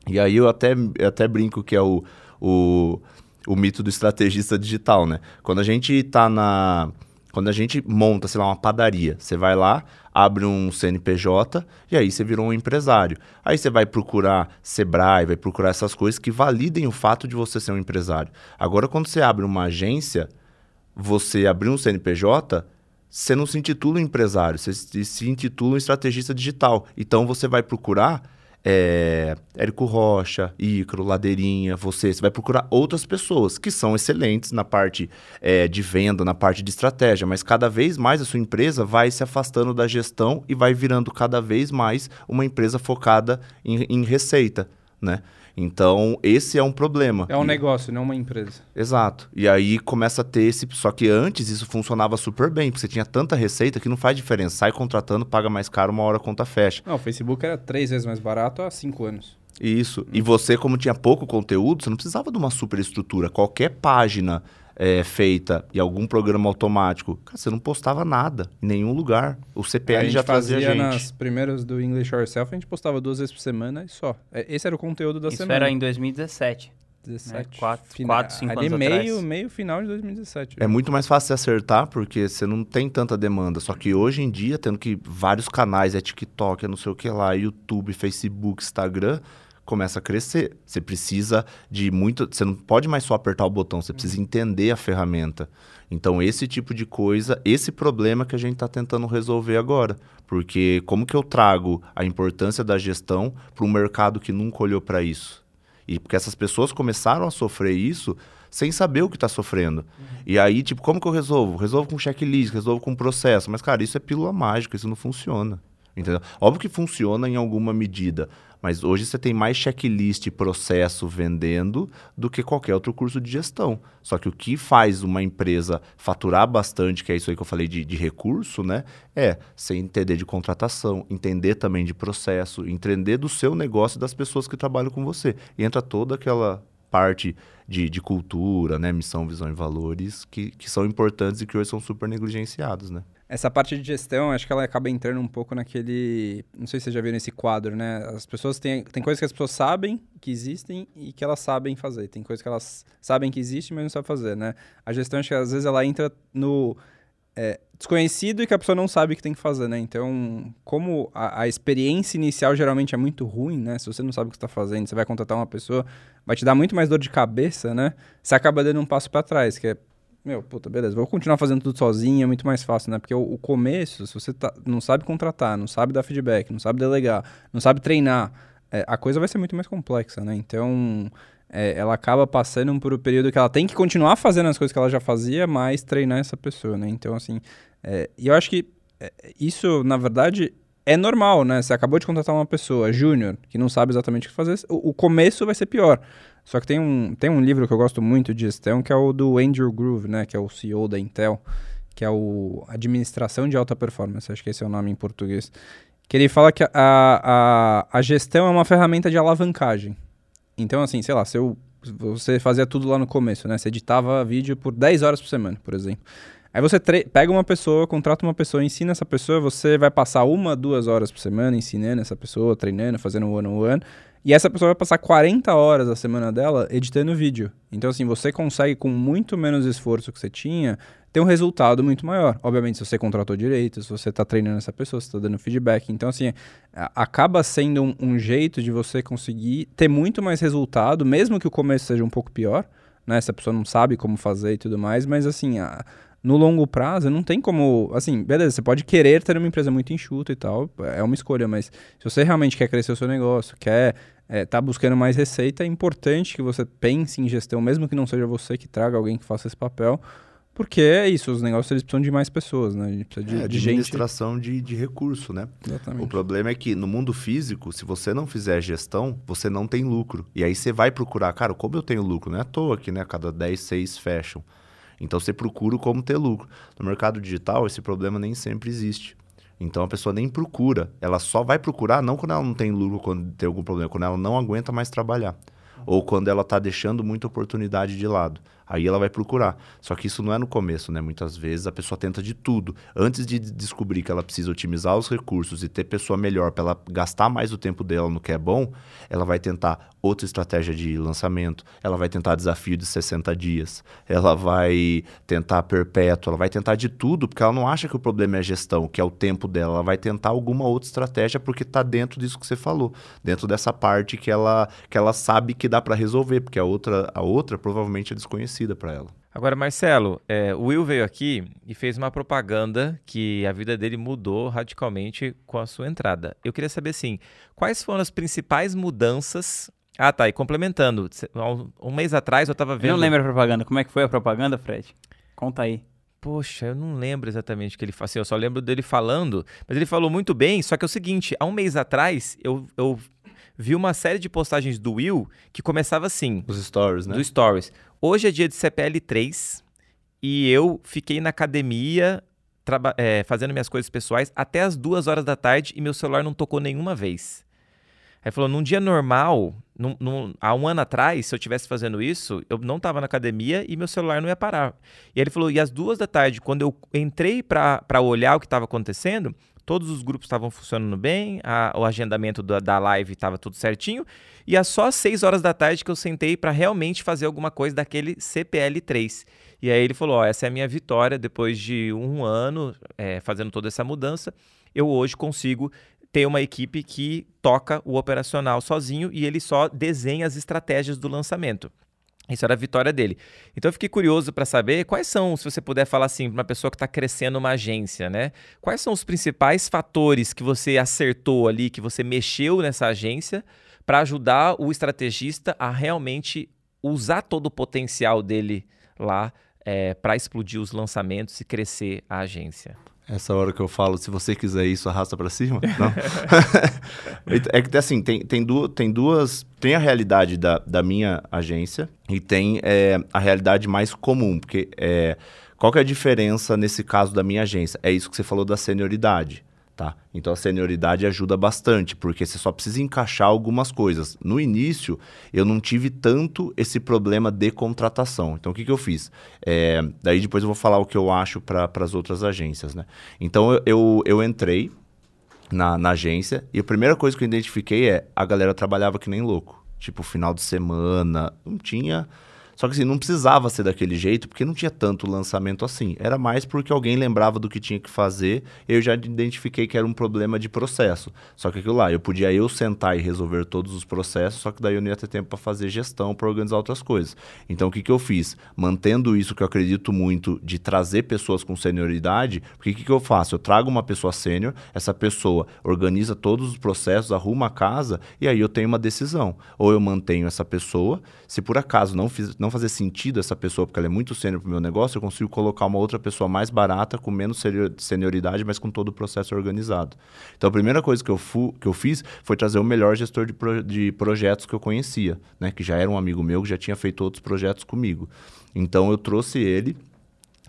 S1: E aí eu até, eu até brinco que é o, o, o mito do estrategista digital, né? Quando a gente está na. Quando a gente monta, sei lá, uma padaria, você vai lá, abre um CNPJ e aí você virou um empresário. Aí você vai procurar Sebrae, vai procurar essas coisas que validem o fato de você ser um empresário. Agora, quando você abre uma agência, você abrir um CNPJ, você não se intitula um empresário, você se intitula um estrategista digital. Então você vai procurar é, Érico Rocha, Icaro, Ladeirinha, você, você vai procurar outras pessoas que são excelentes na parte é, de venda, na parte de estratégia, mas cada vez mais a sua empresa vai se afastando da gestão e vai virando cada vez mais uma empresa focada em, em receita, né? Então, esse é um problema.
S4: É um
S1: E-
S4: negócio, não uma empresa.
S1: Exato. E aí começa a ter esse. Só que antes isso funcionava super bem, porque você tinha tanta receita que não faz diferença. Sai contratando, paga mais caro, uma hora a conta fecha.
S4: Não, o Facebook era três vezes mais barato há cinco anos.
S1: Isso. E você, como tinha pouco conteúdo, você não precisava de uma super estrutura. Qualquer página é, feita e algum programa automático, cara, você não postava nada em nenhum lugar. O
S4: a
S1: CPL
S4: gente
S1: já trazia
S4: fazia
S1: gente.
S4: nas primeiras do English Yourself, a gente postava duas vezes por semana e só. É, Esse era o conteúdo da
S3: Isso
S4: semana.
S3: era em 2017.
S4: 17.
S3: né? Quatro-
S4: Fina-
S3: quatro, cinco
S4: ali
S3: anos
S4: meio,
S3: atrás.
S4: meio final de 2017.
S1: É muito mais fácil você acertar porque você não tem tanta demanda. Só que hoje em dia, tendo que vários canais, é TikTok, é não sei o que lá, YouTube, Facebook, Instagram, começa a crescer. Você precisa de muito. Você não pode mais só apertar o botão, você precisa entender a ferramenta. Então, esse tipo de coisa, esse problema que a gente está tentando resolver agora. Porque como que eu trago a importância da gestão para um mercado que nunca olhou para isso? E porque essas pessoas começaram a sofrer isso sem saber o que está sofrendo. E aí, tipo, como que eu resolvo? Resolvo com checklist, resolvo com processo. Mas, cara, isso é pílula mágica, isso não funciona. Entendeu? Óbvio que funciona em alguma medida, mas hoje você tem mais checklist e processo vendendo do que qualquer outro curso de gestão. Só que o que faz uma empresa faturar bastante, que é isso aí que eu falei de, de recurso, né? É você entender de contratação, entender também de processo, entender do seu negócio e das pessoas que trabalham com você. E entra toda aquela parte de, de cultura, né? Missão, visão e valores que, que são importantes e que hoje são super negligenciados, né?
S4: Essa parte de gestão, acho que ela acaba entrando um pouco naquele. Não sei se você já viu nesse quadro, né? As pessoas têm. Tem coisas que as pessoas sabem que existem e que elas sabem fazer. Tem coisas que elas sabem que existem, mas não sabem fazer, né? A gestão, acho que às vezes ela entra no. é, desconhecido e que a pessoa não sabe o que tem que fazer, né? Então, como a, a experiência inicial geralmente é muito ruim, né? Se você não sabe o que está fazendo, você vai contratar uma pessoa, vai te dar muito mais dor de cabeça, né? Você acaba dando um passo para trás, que é meu, puta, beleza, vou continuar fazendo tudo sozinho, é muito mais fácil, né? Porque o, o começo, se você tá- não sabe contratar, não sabe dar feedback, não sabe delegar, não sabe treinar, é, a coisa vai ser muito mais complexa, né? Então, é, ela acaba passando por um período que ela tem que continuar fazendo as coisas que ela já fazia, mas treinar essa pessoa, né? Então, assim, é, e eu acho que é, isso, na verdade, é normal, né? Você acabou de contratar uma pessoa, júnior, que não sabe exatamente o que fazer, o, o começo vai ser pior. Só que tem um, tem um livro que eu gosto muito de gestão, que é o do Andrew Groove, né? Que é o CEO da Intel, que é o Administração de Alta Performance, acho que esse é o nome em português. que ele fala que a, a, a gestão é uma ferramenta de alavancagem. Então, assim, sei lá, se eu, você fazia tudo lá no começo, né? Você editava vídeo por 10 horas por semana, por exemplo. Aí você pega uma pessoa, contrata uma pessoa, ensina essa pessoa, você vai passar uma, duas horas por semana ensinando essa pessoa, treinando, fazendo um one-on-one. -on -one, e essa pessoa vai passar 40 horas da semana dela editando vídeo. Então, assim, você consegue, com muito menos esforço que você tinha, ter um resultado muito maior. Obviamente, se você contratou direito, se você está treinando essa pessoa, se está dando feedback. Então, assim, acaba sendo um, um, jeito de você conseguir ter muito mais resultado, mesmo que o começo seja um pouco pior, né? Se a pessoa não sabe como fazer e tudo mais, mas, assim, a, no longo prazo, não tem como. Assim, beleza, você pode querer ter uma empresa muito enxuta e tal, é uma escolha, mas se você realmente quer crescer o seu negócio, quer é, tá buscando mais receita, é importante que você pense em gestão, mesmo que não seja você que traga alguém que faça esse papel, porque é isso, os negócios eles precisam de mais pessoas, né? A gente precisa de,
S1: é,
S4: de
S1: administração
S4: gente...
S1: de, de recurso, né?
S4: Exatamente.
S1: O problema é que no mundo físico, se você não fizer gestão, você não tem lucro. E aí você vai procurar, cara, como eu tenho lucro? Não é à toa que, né? Cada 10, 6 fecham. Então você procura como ter lucro. No mercado digital, esse problema nem sempre existe. Então a pessoa nem procura. Ela só vai procurar não quando ela não tem lucro, quando tem algum problema, quando ela não aguenta mais trabalhar. Ou quando ela está deixando muita oportunidade de lado. Aí ela vai procurar. Só que isso não é no começo, né? Muitas vezes a pessoa tenta de tudo. Antes de descobrir que ela precisa otimizar os recursos e ter pessoa melhor para ela gastar mais o tempo dela no que é bom, ela vai tentar outra estratégia de lançamento, ela vai tentar desafio de 60 dias, ela vai tentar perpétuo, ela vai tentar de tudo, porque ela não acha que o problema é a gestão, que é o tempo dela. Ela vai tentar alguma outra estratégia porque está dentro disso que você falou, dentro dessa parte que ela, que ela sabe que dá para resolver, porque a outra, a outra provavelmente é desconhecida para ela.
S2: Agora, Marcelo, é, o Will veio aqui e fez uma propaganda que a vida dele mudou radicalmente com a sua entrada. Eu queria saber, assim, quais foram as principais mudanças ah, tá. E complementando, um mês atrás eu tava vendo. Eu
S3: não lembro a propaganda. Como é que foi a propaganda, Fred? Conta aí.
S2: Poxa, eu não lembro exatamente o que ele falou. Assim, eu só lembro dele falando, mas ele falou muito bem. Só que é o seguinte: há um mês atrás eu, eu vi uma série de postagens do Will que começava assim.
S1: Os stories, né?
S2: Do stories. Hoje é dia de CPL 3 e eu fiquei na academia é, fazendo minhas coisas pessoais até as duas horas da tarde e meu celular não tocou nenhuma vez. Aí falou, num dia normal, num, num, há um ano atrás, se eu estivesse fazendo isso, eu não estava na academia e meu celular não ia parar. E ele falou, e às duas da tarde, quando eu entrei para olhar o que estava acontecendo, todos os grupos estavam funcionando bem, a, o agendamento da, da live estava tudo certinho, e é só às 6 horas da tarde que eu sentei para realmente fazer alguma coisa daquele CPL3. E aí ele falou: Ó, essa é a minha vitória depois de um ano é, fazendo toda essa mudança. Eu hoje consigo ter uma equipe que toca o operacional sozinho e ele só desenha as estratégias do lançamento. Isso era a vitória dele. Então eu fiquei curioso para saber quais são, se você puder falar assim, para uma pessoa que está crescendo uma agência, né? Quais são os principais fatores que você acertou ali, que você mexeu nessa agência para ajudar o estrategista a realmente usar todo o potencial dele lá é, para explodir os lançamentos e crescer a agência?
S1: Essa hora que eu falo, se você quiser isso, arrasta para cima? Não. é que assim, tem, tem, duas, tem duas. Tem a realidade da, da minha agência e tem é, a realidade mais comum. Porque é, qual que é a diferença nesse caso da minha agência? É isso que você falou da senioridade. Tá? Então a senioridade ajuda bastante, porque você só precisa encaixar algumas coisas. No início, eu não tive tanto esse problema de contratação. Então o que, que eu fiz? É, daí depois eu vou falar o que eu acho para as outras agências. Né? Então eu, eu, eu entrei na, na agência e a primeira coisa que eu identifiquei é a galera trabalhava que nem louco. Tipo, final de semana, não tinha só que assim, não precisava ser daquele jeito, porque não tinha tanto lançamento assim. Era mais porque alguém lembrava do que tinha que fazer, eu já identifiquei que era um problema de processo. Só que aquilo lá, eu podia eu sentar e resolver todos os processos, só que daí eu não ia ter tempo para fazer gestão, para organizar outras coisas. Então o que, que eu fiz? Mantendo isso que eu acredito muito de trazer pessoas com senioridade, porque o que, que eu faço? Eu trago uma pessoa sênior, essa pessoa organiza todos os processos, arruma a casa, e aí eu tenho uma decisão. Ou eu mantenho essa pessoa, se por acaso não, fiz, não fazer sentido essa pessoa, porque ela é muito sênior para o meu negócio, eu consigo colocar uma outra pessoa mais barata, com menos senioridade, mas com todo o processo organizado. Então, a primeira coisa que eu, fu, que eu fiz foi trazer o melhor gestor de, pro, de projetos que eu conhecia, né? que já era um amigo meu, que já tinha feito outros projetos comigo. Então, eu trouxe ele,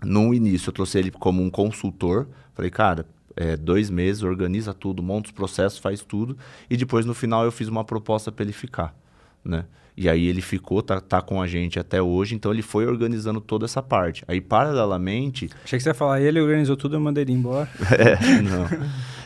S1: no início, eu trouxe ele como um consultor. Falei, cara, é, dois meses, organiza tudo, monta os processos, faz tudo. E depois, no final, eu fiz uma proposta para ele ficar, né? E aí ele ficou, tá, tá com a gente até hoje, então ele foi organizando toda essa parte. Aí, paralelamente...
S4: Achei que você ia falar, ele organizou tudo, eu mandei ele embora.
S1: é, não.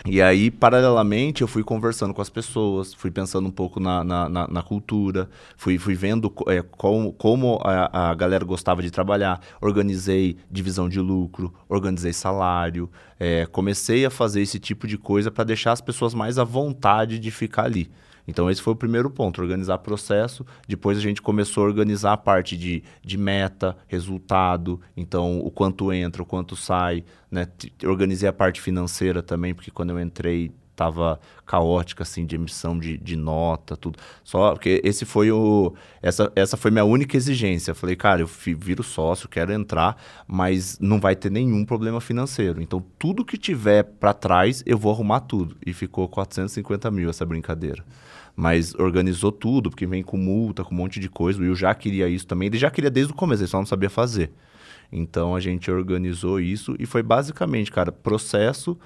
S1: E aí, paralelamente, eu fui conversando com as pessoas, fui pensando um pouco na, na, na, na cultura, fui, fui vendo é, como, como a, a galera gostava de trabalhar, organizei divisão de lucro, organizei salário, é, comecei a fazer esse tipo de coisa para deixar as pessoas mais à vontade de ficar ali. Então, esse foi o primeiro ponto, organizar processo. Depois, a gente começou a organizar a parte de, de meta, resultado, então, o quanto entra, o quanto sai. Né? Organizei a parte financeira também, porque quando eu entrei, estava caótica, assim, de emissão de, de nota, tudo. Só porque esse foi o... Essa, essa foi minha única exigência. Falei, cara, eu viro sócio, quero entrar, mas não vai ter nenhum problema financeiro. Então, tudo que tiver para trás, eu vou arrumar tudo. E ficou 450 mil essa brincadeira mas organizou tudo, porque vem com multa, com um monte de coisa. O Will já queria isso também. Ele já queria desde o começo, ele só não sabia fazer. Então a gente organizou isso e foi basicamente, cara, processo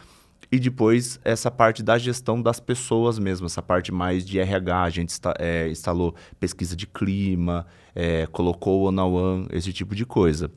S1: e depois essa parte da gestão das pessoas mesmo, essa parte mais de RH. A gente é, instalou pesquisa de clima, é, colocou one-on-one, esse tipo de coisa.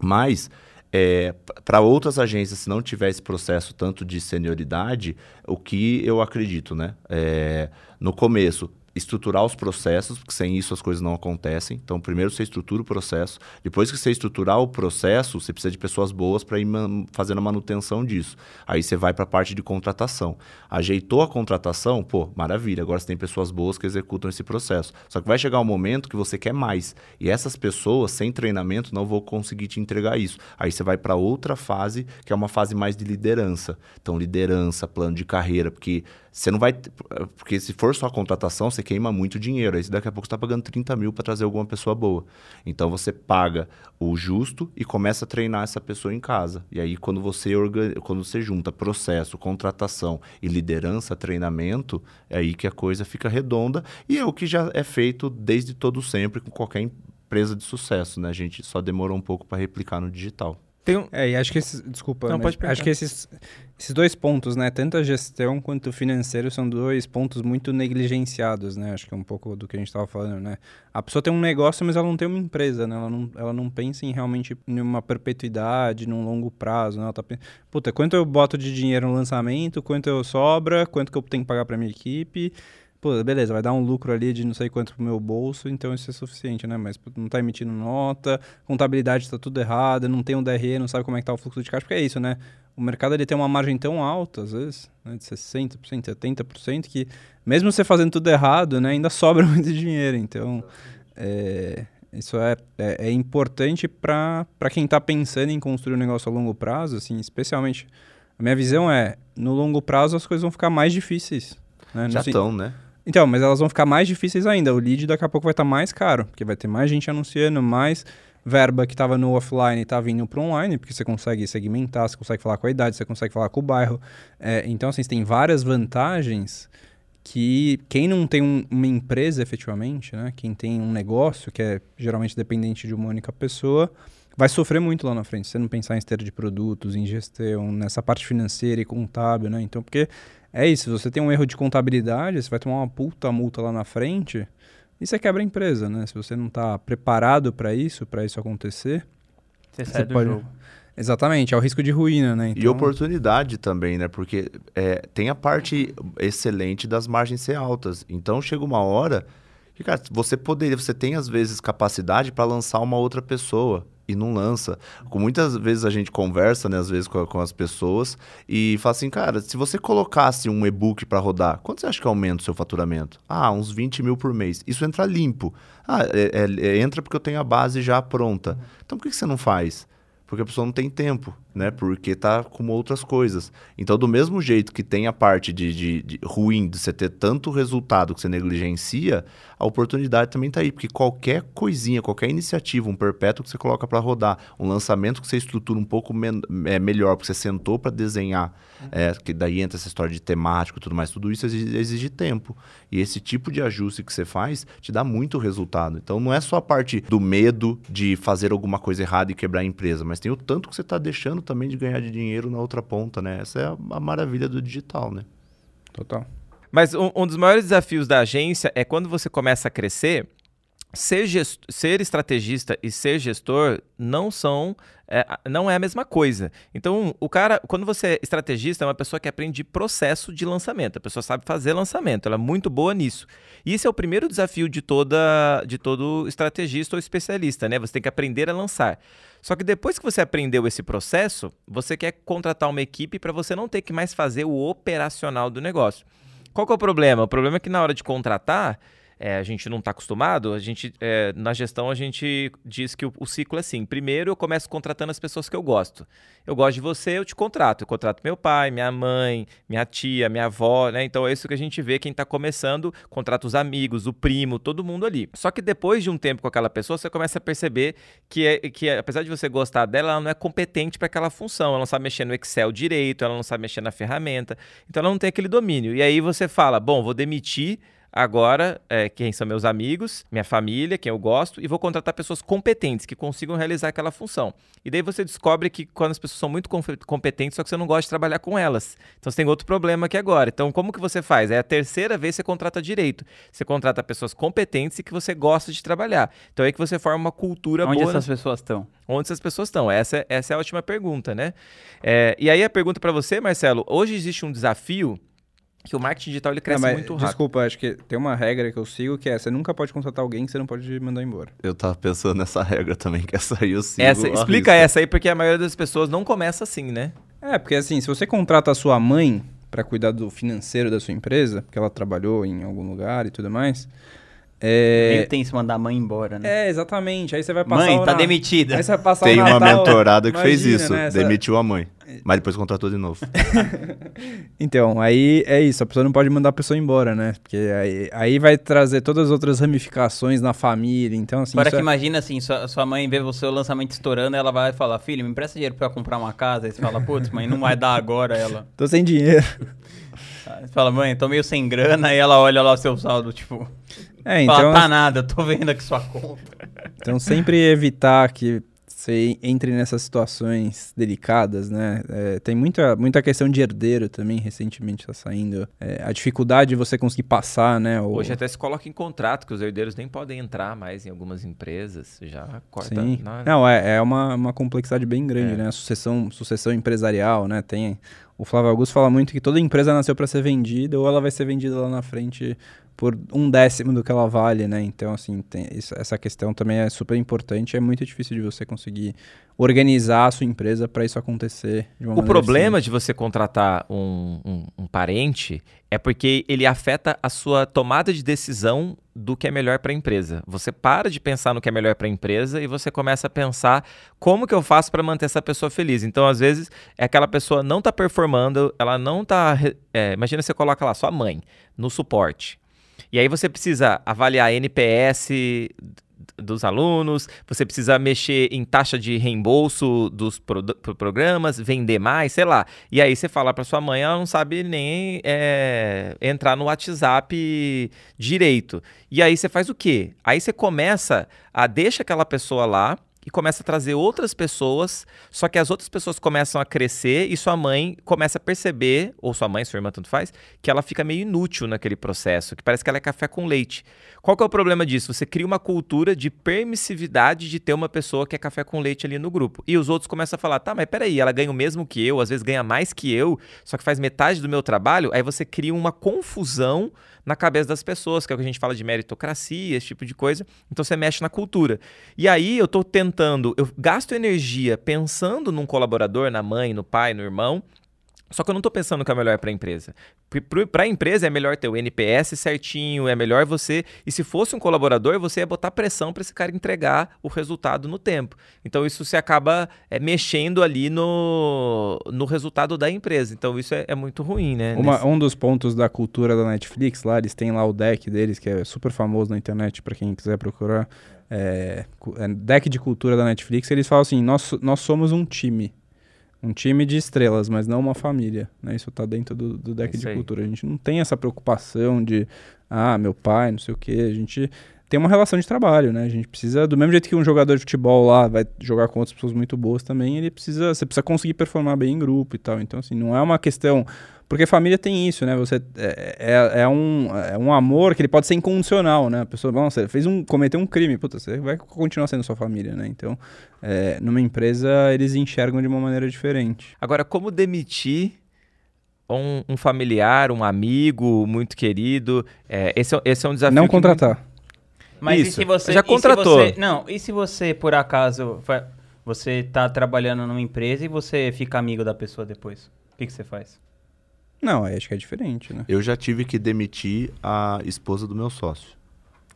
S1: Mas é, para outras agências, se não tiver esse processo tanto de senioridade, o que eu acredito, né? É, no começo, estruturar os processos, porque sem isso as coisas não acontecem. Então, primeiro você estrutura o processo. Depois que você estruturar o processo, você precisa de pessoas boas para ir fazendo a manutenção disso. Aí você vai para a parte de contratação. Ajeitou a contratação, pô, maravilha. Agora você tem pessoas boas que executam esse processo. Só que vai chegar um momento que você quer mais. E essas pessoas, sem treinamento, não vão conseguir te entregar isso. Aí você vai para outra fase, que é uma fase mais de liderança. Então, liderança, plano de carreira, porque você não vai. Porque se for só contratação, você queima muito dinheiro. Aí daqui a pouco você está pagando 30 mil para trazer alguma pessoa boa. Então você paga o justo e começa a treinar essa pessoa em casa. E aí, quando você, organ... quando você junta processo, contratação e liderança, treinamento, é aí que a coisa fica redonda. E é o que já é feito desde todo sempre com qualquer empresa de sucesso, né? A gente só demorou um pouco para replicar no digital.
S4: Tem um... É, e acho que esses. Desculpa, Não, pode acho que esses, esses dois pontos, né? Tanto a gestão quanto o financeiro são dois pontos muito negligenciados, né? Acho que é um pouco do que a gente estava falando, né? A pessoa tem um negócio, mas ela não tem uma empresa, né? Ela não, ela não pensa em realmente em uma perpetuidade, num longo prazo, né? Ela tá Puta, quanto eu boto de dinheiro no lançamento, quanto eu sobra, quanto que eu tenho que pagar para minha equipe pô, beleza, vai dar um lucro ali de não sei quanto pro meu bolso, então isso é suficiente, né? Mas não tá emitindo nota, contabilidade tá tudo errado, não tem um DRE, não sabe como é que tá o fluxo de caixa, porque é isso, né? O mercado ele tem uma margem tão alta, às vezes, né, de 60%, 70%, que mesmo você fazendo tudo errado, né, ainda sobra muito dinheiro. Então, é, isso é, é, é importante para quem está pensando em construir um negócio a longo prazo, assim, especialmente. A minha visão é, no longo prazo as coisas vão ficar mais difíceis. Né?
S1: Já estão, né?
S4: Então, mas elas vão ficar mais difíceis ainda. O lead daqui a pouco vai estar tá mais caro, porque vai ter mais gente anunciando, mais verba que estava no offline está vindo para online, porque você consegue segmentar, você consegue falar com a idade, você consegue falar com o bairro. É, então, assim, você tem várias vantagens que quem não tem um, uma empresa efetivamente, né, quem tem um negócio que é geralmente dependente de uma única pessoa, vai sofrer muito lá na frente. Se você não pensar em esteira de produtos, em gestão, nessa parte financeira e contábil, né? Então, porque é isso, se você tem um erro de contabilidade, você vai tomar uma puta multa lá na frente e você quebra a empresa, né? Se você não está preparado para isso, para isso acontecer,
S3: você, você pode... Jogo.
S4: Exatamente, é o risco de ruína, né?
S1: Então... E oportunidade também, né? Porque é, tem a parte excelente das margens ser altas. Então chega uma hora que, cara, você poderia, você tem às vezes capacidade para lançar uma outra pessoa e não lança. Com muitas vezes a gente conversa, né, às vezes com, com as pessoas e fala assim, cara, se você colocasse um e-book para rodar, quanto você acha que aumenta o seu faturamento? Ah, uns 20 mil por mês. Isso entra limpo. Ah, é, é, é entra porque eu tenho a base já pronta. Então por que, que você não faz? Porque a pessoa não tem tempo né? Porque tá com outras coisas. Então, do mesmo jeito que tem a parte de, de, de, ruim de você ter tanto resultado que você negligencia, a oportunidade também tá aí. Porque qualquer coisinha, qualquer iniciativa, um perpétuo que você coloca para rodar, um lançamento que você estrutura um pouco é, melhor, porque você sentou para desenhar, uhum. é, que daí entra essa história de temático e tudo mais, tudo isso exige, exige tempo. E esse tipo de ajuste que você faz te dá muito resultado. Então, não é só a parte do medo de fazer alguma coisa errada e quebrar a empresa, mas tem o tanto que você está deixando também de ganhar de dinheiro na outra ponta, né? Essa é a, a maravilha do digital, né?
S4: Total.
S2: Mas um, um dos maiores desafios da agência é quando você começa a crescer, ser, ser estrategista e ser gestor não são é, não é a mesma coisa. Então, o cara, quando você é estrategista, é uma pessoa que aprende processo de lançamento. A pessoa sabe fazer lançamento, ela é muito boa nisso. E esse é o primeiro desafio de toda de todo estrategista ou especialista, né? Você tem que aprender a lançar. Só que depois que você aprendeu esse processo, você quer contratar uma equipe para você não ter que mais fazer o operacional do negócio. Qual que é o problema? O problema é que na hora de contratar, é, a gente não está acostumado, a gente, é, na gestão a gente diz que o, o, ciclo é assim. Primeiro eu começo contratando as pessoas que eu gosto. Eu gosto de você, eu te contrato. Eu contrato meu pai, minha mãe, minha tia, minha avó, né? Então é isso que a gente vê quem está começando, contrata os amigos, o primo, todo mundo ali. Só que depois de um tempo com aquela pessoa, você começa a perceber que, é, que apesar de você gostar dela, ela não é competente para aquela função. Ela não sabe mexer no Excel direito, ela não sabe mexer na ferramenta. Então ela não tem aquele domínio. E aí você fala, bom, vou demitir agora é, quem são meus amigos, minha família, quem eu gosto, e vou contratar pessoas competentes que consigam realizar aquela função. E daí você descobre que quando as pessoas são muito competentes, só que você não gosta de trabalhar com elas. Então você tem outro problema aqui agora. Então como que você faz? É a terceira vez que você contrata direito. Você contrata pessoas competentes e que você gosta de trabalhar. Então é aí que você forma uma cultura
S3: Onde
S2: boa.
S3: Onde essas pessoas estão?
S2: Onde essas pessoas estão? Essa, essa é a última pergunta, né? É, e aí a pergunta para você, Marcelo, hoje existe um desafio que o marketing digital ele cresce
S4: não,
S2: muito rápido.
S4: Desculpa, acho que tem uma regra que eu sigo que é você nunca pode contratar alguém que você não pode mandar embora.
S1: Eu tava pensando nessa regra também, que essa aí eu sigo.
S2: Essa, explica essa aí, porque a maioria das pessoas não começa assim, né?
S4: É, porque assim, se você contrata a sua mãe para cuidar do financeiro da sua empresa, porque ela trabalhou em algum lugar e tudo mais,
S3: é... Meio tenso mandar a mãe embora, né?
S4: É, exatamente. Aí você vai passar.
S3: Mãe, tá na... demitida.
S4: Aí você vai passar
S1: Tem uma mentorada que
S4: imagina,
S1: fez isso,
S4: né, essa...
S1: demitiu a mãe. Mas depois contratou de novo.
S4: então, aí é isso. A pessoa não pode mandar a pessoa embora, né? Porque aí, aí vai trazer todas as outras ramificações na família. Então, assim.
S3: Agora que
S4: é...
S3: imagina assim: sua, sua mãe vê o seu lançamento estourando, ela vai falar: Filho, me empresta dinheiro pra comprar uma casa. Aí você fala: Putz, mãe, não vai dar agora. Ela.
S4: Tô sem dinheiro.
S3: Você fala: Mãe, tô meio sem grana. Aí ela olha lá o seu saldo, tipo.
S4: É, então.
S3: Fala, tá nada, tô vendo aqui sua conta.
S4: Então, sempre evitar que você entre nessas situações delicadas, né? É, tem muita, muita questão de herdeiro também, recentemente está saindo. É, a dificuldade de você conseguir passar, né?
S2: O... Hoje até se coloca em contrato que os herdeiros nem podem entrar mais em algumas empresas, já corta.
S4: Sim. Na... Não, é, é uma, uma complexidade bem grande, é. né? A sucessão, sucessão empresarial, né? Tem... O Flávio Augusto fala muito que toda empresa nasceu para ser vendida ou ela vai ser vendida lá na frente por um décimo do que ela vale, né? Então, assim, isso, essa questão também é super importante. É muito difícil de você conseguir organizar a sua empresa para isso acontecer de uma
S2: O problema simples. de você contratar um, um, um, parente é porque ele afeta a sua tomada de decisão do que é melhor para a empresa. Você para de pensar no que é melhor para a empresa e você começa a pensar como que eu faço para manter essa pessoa feliz. Então, às vezes, é aquela pessoa não está performando, ela não está... É, imagina você coloca lá sua mãe no suporte. E aí você precisa avaliar NPS dos alunos, você precisa mexer em taxa de reembolso dos pro programas, vender mais, sei lá. E aí você fala para sua mãe, ela não sabe nem é, entrar no WhatsApp direito. E aí você faz o quê? Aí você começa a deixa aquela pessoa lá, e começa a trazer outras pessoas, só que as outras pessoas começam a crescer e sua mãe começa a perceber, ou sua mãe, sua irmã, tanto faz, que ela fica meio inútil naquele processo, que parece que ela é café com leite. Qual que é o problema disso? Você cria uma cultura de permissividade de ter uma pessoa que é café com leite ali no grupo. E os outros começam a falar, tá, mas peraí, ela ganha o mesmo que eu, às vezes ganha mais que eu, só que faz metade do meu trabalho, aí você cria uma confusão na cabeça das pessoas, que é o que a gente fala de meritocracia, esse tipo de coisa. Então você mexe na cultura. E aí eu estou tentando, eu gasto energia pensando num colaborador, na mãe, no pai, no irmão, só que eu não estou pensando que é melhor para a empresa. Para a empresa é melhor ter o NPS certinho, é melhor você. E se fosse um colaborador, você ia botar pressão para esse cara entregar o resultado no tempo. Então isso se acaba é, mexendo ali no, no resultado da empresa. Então isso é, é muito ruim, né?
S4: Uma, Nesse... Um dos pontos da cultura da Netflix lá, eles têm lá o deck deles, que é super famoso na internet para quem quiser procurar. É, deck de cultura da Netflix, eles falam assim: nós, nós somos um time um time de estrelas, mas não uma família. Né? Isso está dentro do, do deck de cultura. A gente não tem essa preocupação de, ah, meu pai, não sei o quê. A gente tem uma relação de trabalho, né? A gente precisa, do mesmo jeito que um jogador de futebol lá vai jogar com outras pessoas muito boas também, ele precisa, você precisa conseguir performar bem em grupo e tal. Então, assim, não é uma questão. Porque família tem isso, né? Você é, é, é um, é um amor que ele pode ser incondicional, né? A pessoa, nossa, fez um, cometeu um crime, puta, você vai continuar sendo sua família, né? Então, é, numa empresa, eles enxergam de uma maneira diferente.
S2: Agora, como demitir um, um familiar, um amigo muito querido? É, esse, é, esse é um desafio.
S4: Não
S2: que
S4: contratar.
S3: Mas
S2: Isso,
S3: e se você
S2: já
S3: e se
S2: contratou.
S3: você- não, e se você por acaso você tá trabalhando numa empresa e você fica amigo da pessoa depois? O que, que você faz?
S4: Não, aí acho que é diferente, né?
S1: Eu já tive que demitir a esposa do meu sócio.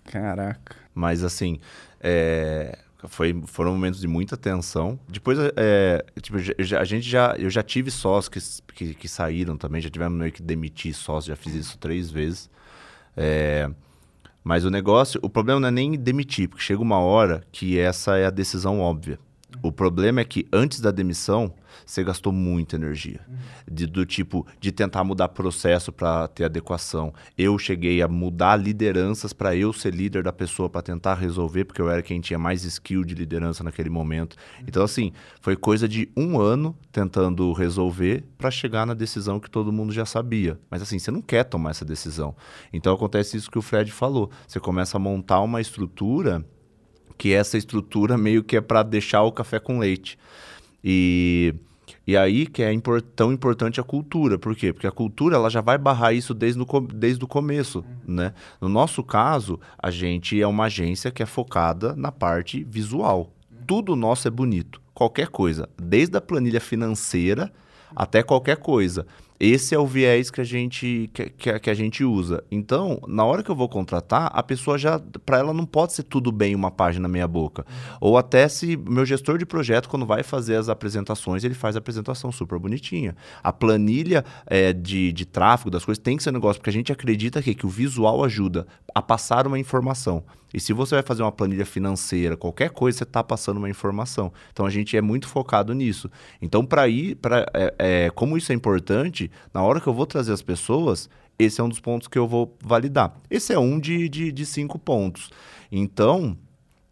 S4: Caraca.
S1: Mas assim, é, foi, foram momentos de muita tensão. Depois, é, tipo, a gente já, eu já tive sócios que, que, que saíram também, já tivemos meio que demitir sócios, já fiz isso três vezes. É, mas o negócio, o problema não é nem demitir, porque chega uma hora que essa é a decisão óbvia. O problema é que antes da demissão, você gastou muita energia. De- do tipo, de tentar mudar processo para ter adequação. Eu cheguei a mudar lideranças para eu ser líder da pessoa, para tentar resolver, porque eu era quem tinha mais skill de liderança naquele momento. Então, assim, foi coisa de um ano tentando resolver para chegar na decisão que todo mundo já sabia. Mas, assim, você não quer tomar essa decisão. Então, acontece isso que o Fred falou. Você começa a montar uma estrutura que essa estrutura meio que é para deixar o café com leite. E, e aí que é impor- tão importante a cultura. Por quê? Porque a cultura ela já vai barrar isso desde, o co- desde o começo. Né? No nosso caso, a gente é uma agência que é focada na parte visual. Tudo nosso é bonito. Qualquer coisa. Desde a planilha financeira até qualquer coisa. Esse é o viés que a gente que, que, a gente usa. Então, na hora que eu vou contratar, a pessoa já para ela não pode ser tudo bem uma página meia boca. Ou até se meu gestor de projeto quando vai fazer as apresentações, ele faz a apresentação super bonitinha. A planilha é, de, de tráfego das coisas tem que ser um negócio porque a gente acredita que, que o visual ajuda a passar uma informação. E se você vai fazer uma planilha financeira, qualquer coisa, você está passando uma informação. Então a gente é muito focado nisso. Então, para ir, pra, é, é, como isso é importante, na hora que eu vou trazer as pessoas, esse é um dos pontos que eu vou validar. Esse é um de, de, de cinco pontos. Então,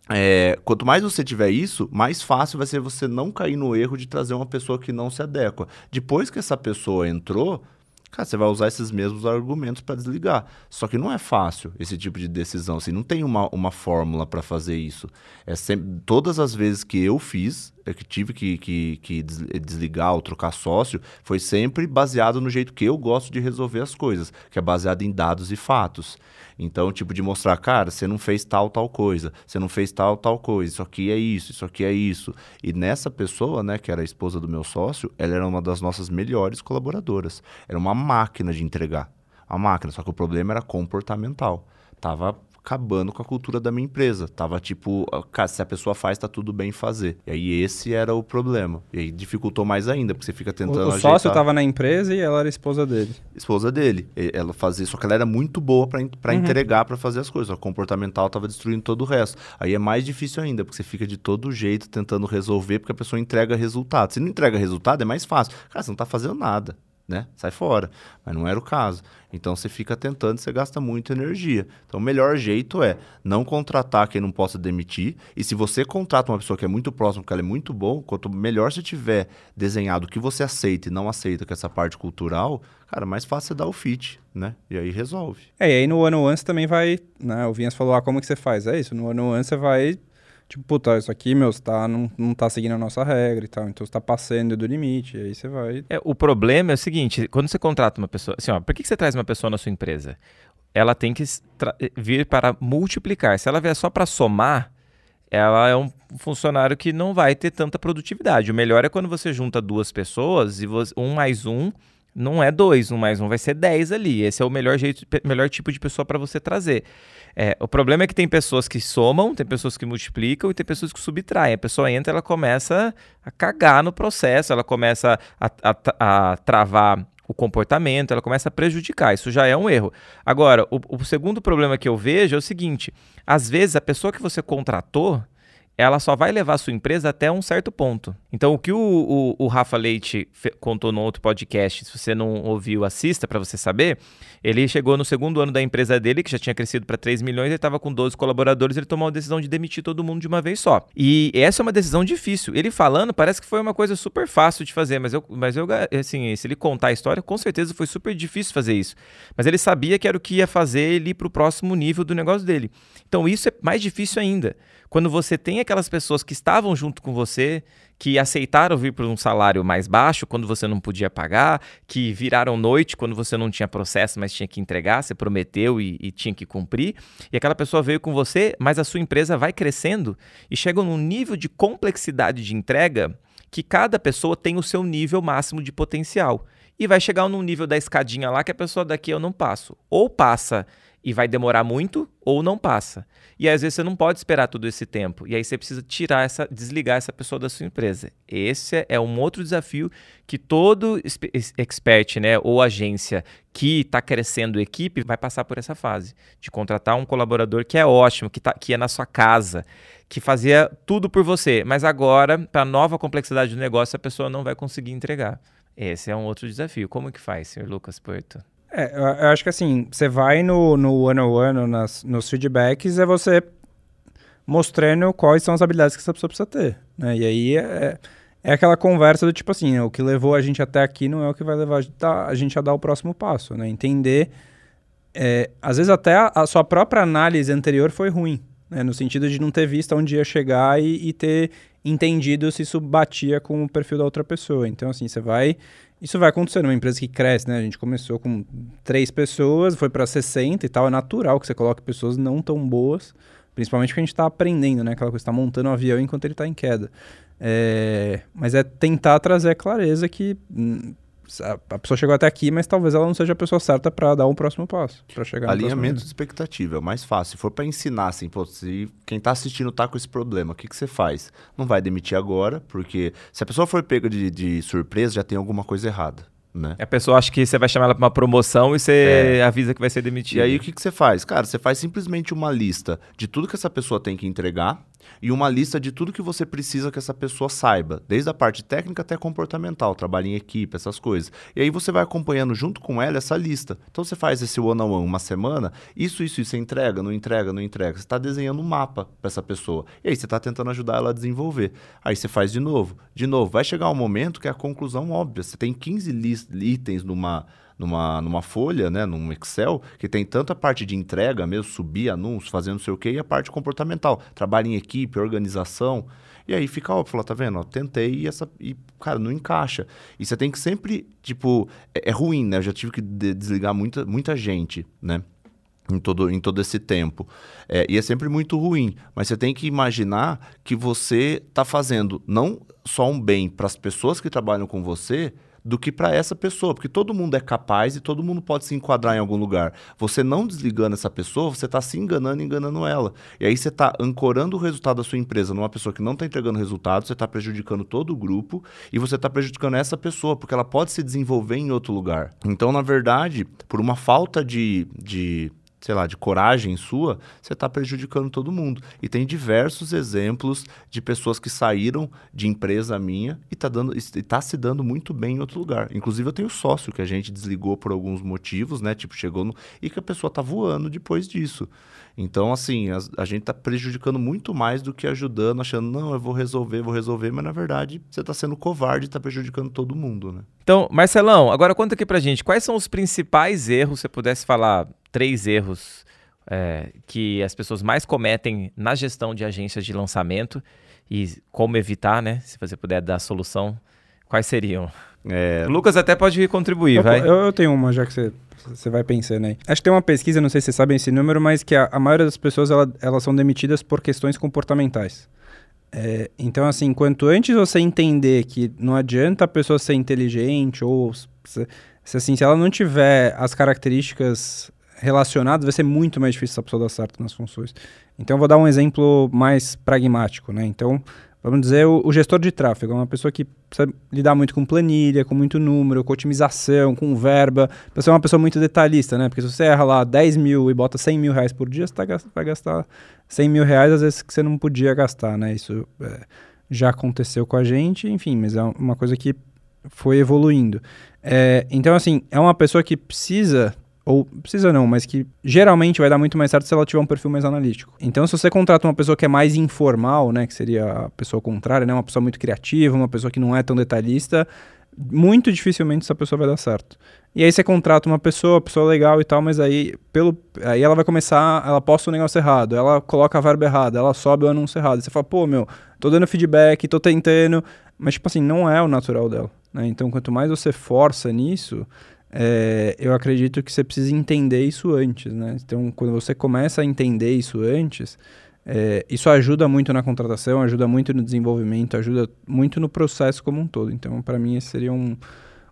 S1: é, quanto mais você tiver isso, mais fácil vai ser você não cair no erro de trazer uma pessoa que não se adequa. Depois que essa pessoa entrou, cara, você vai usar esses mesmos argumentos para desligar. Só que não é fácil esse tipo de decisão. Assim, não tem uma, uma fórmula para fazer isso. É sempre, todas as vezes que eu fiz, é que tive que, que, que des- desligar ou trocar sócio, foi sempre baseado no jeito que eu gosto de resolver as coisas, que é baseado em dados e fatos. Então, tipo, de mostrar, cara, você não fez tal, tal coisa, você não fez tal, tal coisa, isso aqui é isso, isso aqui é isso. E nessa pessoa, né, que era a esposa do meu sócio, ela era uma das nossas melhores colaboradoras. Era uma máquina de entregar. A máquina, só que o problema era comportamental. Tava acabando com a cultura da minha empresa. Tava tipo, ah, cara, se a pessoa faz, tá tudo bem fazer. E aí esse era o problema. E aí dificultou mais ainda, porque você fica tentando
S4: O, o
S1: ajeitar
S4: sócio tava na empresa e ela era esposa dele.
S1: esposa dele. Ela fazia, só que ela era muito boa para
S4: Uhum.
S1: entregar, para fazer as coisas. O comportamental tava destruindo todo o resto. Aí é mais difícil ainda, porque você fica de todo jeito tentando resolver, porque a pessoa entrega resultado. Se não entrega resultado, é mais fácil. Cara, você não tá fazendo nada, né? Sai fora. Mas não era o caso. Então você fica tentando, você gasta muita energia. Então o melhor jeito é não contratar quem não possa demitir. E se você contrata uma pessoa que é muito próxima, porque ela é muito boa, quanto melhor você tiver desenhado o que você aceita e não aceita com essa parte cultural, cara, mais fácil você dar o fit, né? E aí resolve.
S4: É, e aí no One você também vai, né? O Vinhas falou, ah, como que você faz? É isso, no on One você vai, tipo, puta, isso aqui, meu, tá, não, não tá seguindo a nossa regra e tal, então você tá passando do limite, aí você vai...
S2: É, o problema é o seguinte, quando você contrata uma pessoa, assim, ó, por que que você traz uma pessoa na sua empresa? Ela tem que tra- vir para multiplicar. Se ela vier só para somar, ela é um funcionário que não vai ter tanta produtividade. O melhor é quando você junta duas pessoas e você- um mais um não é dois, um mais um vai ser dez ali. Esse é o melhor jeito, melhor tipo de pessoa para você trazer. É, o problema é que tem pessoas que somam, tem pessoas que multiplicam e tem pessoas que subtraem. A pessoa entra, ela começa a cagar no processo, ela começa a, a- a travar o comportamento, ela começa a prejudicar. Isso já é um erro. Agora, o, o segundo problema que eu vejo é o seguinte: às vezes a pessoa que você contratou ela só vai levar a sua empresa até um certo ponto. Então, o que o, o, o Rafa Leite contou no outro podcast, se você não ouviu, assista para você saber. Ele chegou no segundo ano da empresa dele, que já tinha crescido para 3 milhões, ele estava com 12 colaboradores, ele tomou a decisão de demitir todo mundo de uma vez só. E essa é uma decisão difícil. Ele falando, parece que foi uma coisa super fácil de fazer, mas eu, mas eu assim, se ele contar a história, com certeza foi super difícil fazer isso. Mas ele sabia que era o que ia fazer ele ir para o próximo nível do negócio dele. Então, isso é mais difícil ainda. Quando você tem aquelas pessoas que estavam junto com você, que aceitaram vir por um salário mais baixo quando você não podia pagar, que viraram noite quando você não tinha processo, mas tinha que entregar, você prometeu e, e, tinha que cumprir, e aquela pessoa veio com você, mas a sua empresa vai crescendo e chega num nível de complexidade de entrega que cada pessoa tem o seu nível máximo de potencial. E vai chegar num nível da escadinha lá que a pessoa daqui eu não passo. Ou passa e vai demorar muito ou não passa. E às vezes você não pode esperar todo esse tempo. E aí você precisa tirar essa, desligar essa pessoa da sua empresa. Esse é um outro desafio que todo expert, né, ou agência que está crescendo equipe vai passar por essa fase de contratar um colaborador que é ótimo, que, tá, que é na sua casa, que fazia tudo por você, mas agora, para a nova complexidade do negócio, a pessoa não vai conseguir entregar. Esse é um outro desafio. Como que faz, senhor Lucas Porto?
S4: É, eu acho que assim, você vai no, no one-on-one, nas, nos feedbacks, é você mostrando quais são as habilidades que essa pessoa precisa ter. Né? E aí é, é aquela conversa do tipo assim, o que levou a gente até aqui não é o que vai levar a gente a dar o próximo passo. Né? Entender, é, às vezes até a, a, sua própria análise anterior foi ruim, né? no sentido de não ter visto onde ia chegar e, e ter entendido se isso batia com o perfil da outra pessoa. Então assim, você vai isso vai acontecer numa empresa que cresce, né? A gente começou com três pessoas, foi para 60 e tal. É natural que você coloque pessoas não tão boas, principalmente porque a gente está aprendendo, né? Aquela coisa, está montando um avião enquanto ele está em queda. É... Mas é tentar trazer a clareza que hum, a pessoa chegou até aqui, mas talvez ela não seja a pessoa certa para dar um próximo passo, para chegar
S1: Alinhamento de expectativa é o mais fácil. Se for para ensinar, assim, pô, se quem está assistindo está com esse problema, o que, que você faz? Não vai demitir agora, porque se a pessoa for pega de, de surpresa, já tem alguma coisa errada. Né?
S2: A pessoa acha que você vai chamar ela para uma promoção e você é. avisa que vai ser demitido.
S1: E aí o que, que você faz? Cara, você faz simplesmente uma lista de tudo que essa pessoa tem que entregar e uma lista de tudo que você precisa que essa pessoa saiba, desde a parte técnica até comportamental, trabalho em equipe, essas coisas. E aí você vai acompanhando junto com ela essa lista. Então você faz esse one on one uma semana, isso, isso, isso, entrega, não entrega, não entrega. Você está desenhando um mapa para essa pessoa. E aí você está tentando ajudar ela a desenvolver. Aí você faz de novo, de novo. Vai chegar um momento que é a conclusão óbvia. Você tem 15 itens numa numa, numa folha, né, num Excel, que tem tanto a parte de entrega mesmo, subir anúncios, fazendo não sei o quê, e a parte comportamental, trabalho em equipe, organização. E aí fica óbvio, fala, tá vendo? Ó, tentei e essa. E, cara, não encaixa. E você tem que sempre, tipo, é, é ruim, né? Eu já tive que de desligar muita, muita gente, né? Em todo, em todo esse tempo. É, e é sempre muito ruim. Mas você tem que imaginar que você está fazendo não só um bem para as pessoas que trabalham com você, do que para essa pessoa, porque todo mundo é capaz e todo mundo pode se enquadrar em algum lugar. Você não desligando essa pessoa, você está se enganando e enganando ela. E aí você está ancorando o resultado da sua empresa numa pessoa que não está entregando resultado, você está prejudicando todo o grupo e você está prejudicando essa pessoa, porque ela pode se desenvolver em outro lugar. Então, na verdade, por uma falta de, de sei lá, de coragem sua, você está prejudicando todo mundo. E tem diversos exemplos de pessoas que saíram de empresa minha e está dando, está se dando muito bem em outro lugar. Inclusive eu tenho sócio que a gente desligou por alguns motivos, né? Tipo, chegou no, e que a pessoa está voando depois disso. Então, assim, a, a gente está prejudicando muito mais do que ajudando, achando, não, eu vou resolver, vou resolver, mas na verdade você está sendo covarde e está prejudicando todo mundo, né?
S2: Então, Marcelão, agora conta aqui pra gente, quais são os principais erros, se você pudesse falar três erros é, que as pessoas mais cometem na gestão de agências de lançamento e como evitar, né? Se você puder dar a solução, quais seriam? É... Lucas até pode contribuir,
S4: eu,
S2: vai.
S4: Eu, eu, tenho uma, já que você, você vai pensando aí. Acho que tem uma pesquisa, não sei se vocês sabem esse número, mas que a, a maioria das pessoas ela, elas são demitidas por questões comportamentais. É, então, assim, quanto antes você entender que não adianta a pessoa ser inteligente ou se, se, assim, se ela não tiver as características relacionadas, vai ser muito mais difícil essa pessoa dar certo nas funções. Então, eu vou dar um exemplo mais pragmático, né? Então, vamos dizer, o, o, gestor de tráfego é uma pessoa que precisa lidar muito com planilha, com muito número, com otimização, com verba. Precisa ser uma pessoa muito detalhista, né? Porque se você erra lá 10 mil e bota 100 mil reais por dia, você tá, vai gastar 100 mil reais às vezes que você não podia gastar, né? Isso é, já aconteceu com a gente, enfim, mas é uma coisa que foi evoluindo. É, então, assim, é uma pessoa que precisa, ou precisa não, mas que geralmente vai dar muito mais certo se ela tiver um perfil mais analítico. Então, se você contrata uma pessoa que é mais informal, né, que seria a pessoa contrária, né, uma pessoa muito criativa, uma pessoa que não é tão detalhista, muito dificilmente essa pessoa vai dar certo. E aí você contrata uma pessoa, pessoa legal e tal, mas aí pelo aí ela vai começar, ela posta o um negócio errado, ela coloca a verba errada, ela sobe o anúncio errado. Você fala, pô, meu, tô dando feedback, tô tentando, mas tipo assim, não é o natural dela. Né? Então, quanto mais você força nisso, é, eu acredito que você precisa entender isso antes, né? Então, quando você começa a entender isso antes, é, isso ajuda muito na contratação, ajuda muito no desenvolvimento, ajuda muito no processo como um todo. Então, para mim, esse seria um,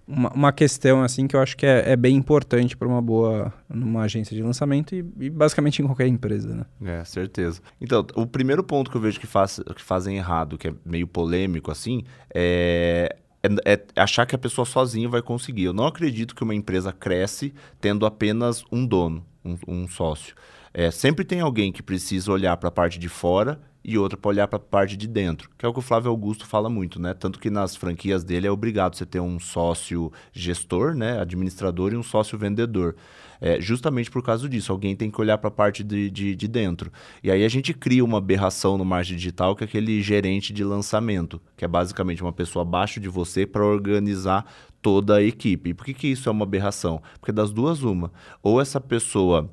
S4: uma, uma, questão assim que eu acho que é, é bem importante para uma boa numa agência de lançamento e, e, basicamente em qualquer empresa, né?
S1: É, certeza. Então, o primeiro ponto que eu vejo que, faz, que fazem errado, que é meio polêmico assim, é é, é, achar que a pessoa sozinha vai conseguir. Eu não acredito que uma empresa cresce tendo apenas um dono, um, um sócio. É, sempre tem alguém que precisa olhar para a parte de fora e outra para olhar para a parte de dentro, que é o que o Flávio Augusto fala muito, né? Tanto que nas franquias dele é obrigado você ter um sócio gestor, né, administrador e um sócio vendedor. É, justamente por causa disso, alguém tem que olhar para a parte de, de, de, dentro. E aí a gente cria uma aberração no marketing digital, que é aquele gerente de lançamento, que é basicamente uma pessoa abaixo de você para organizar toda a equipe. E por que, que isso é uma aberração? Porque das duas, uma. Ou essa pessoa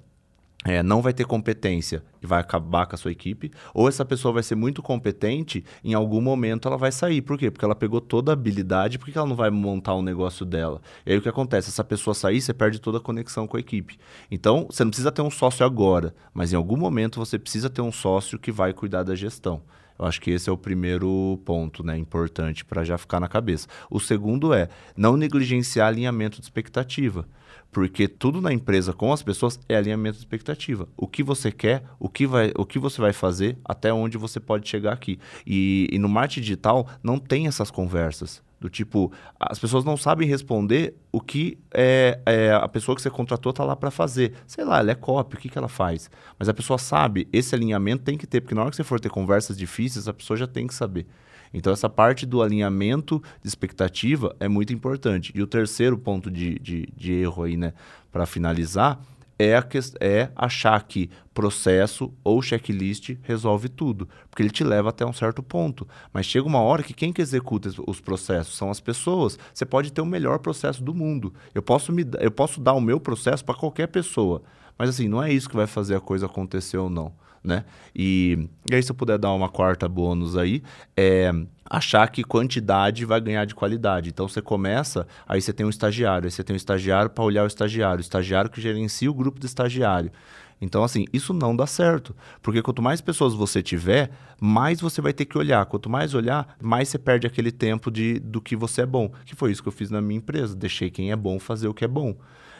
S1: é, não vai ter competência e vai acabar com a sua equipe, ou essa pessoa vai ser muito competente, em algum momento ela vai sair. Por quê? Porque ela pegou toda a habilidade, por que ela não vai montar um negócio dela? E aí o que acontece? Essa pessoa sair, você perde toda a conexão com a equipe. Então, você não precisa ter um sócio agora, mas em algum momento você precisa ter um sócio que vai cuidar da gestão. Eu acho que esse é o primeiro ponto, né, importante para já ficar na cabeça. O segundo é não negligenciar alinhamento de expectativa. Porque tudo na empresa com as pessoas é alinhamento de expectativa. O que você quer, o que, vai, o que você vai fazer, até onde você pode chegar aqui. E, e no marketing digital não tem essas conversas. Do tipo, as pessoas não sabem responder o que é, é a pessoa que você contratou está lá para fazer. Sei lá, ela é copy, o que, que ela faz? Mas a pessoa sabe, esse alinhamento tem que ter, porque na hora que você for ter conversas difíceis, a pessoa já tem que saber. Então, essa parte do alinhamento de expectativa é muito importante. E o terceiro ponto de, de, de erro aí, né, para finalizar, é, que, é achar que processo ou checklist resolve tudo, porque ele te leva até um certo ponto. Mas chega uma hora que quem que executa os processos são as pessoas. Você pode ter o melhor processo do mundo. Eu posso, me, eu posso dar o meu processo para qualquer pessoa, mas assim, não é isso que vai fazer a coisa acontecer ou não né? E, e aí, se eu puder dar uma quarta bônus aí, é achar que quantidade vai ganhar de qualidade. Então você começa, aí você tem um estagiário, aí você tem um estagiário para olhar o estagiário, o estagiário que gerencia o grupo do estagiário. Então, assim, isso não dá certo. Porque quanto mais pessoas você tiver, mais você vai ter que olhar. Quanto mais olhar, mais você perde aquele tempo de, do que você é bom. Que foi isso que eu fiz na minha empresa. Deixei quem é bom fazer o que é bom.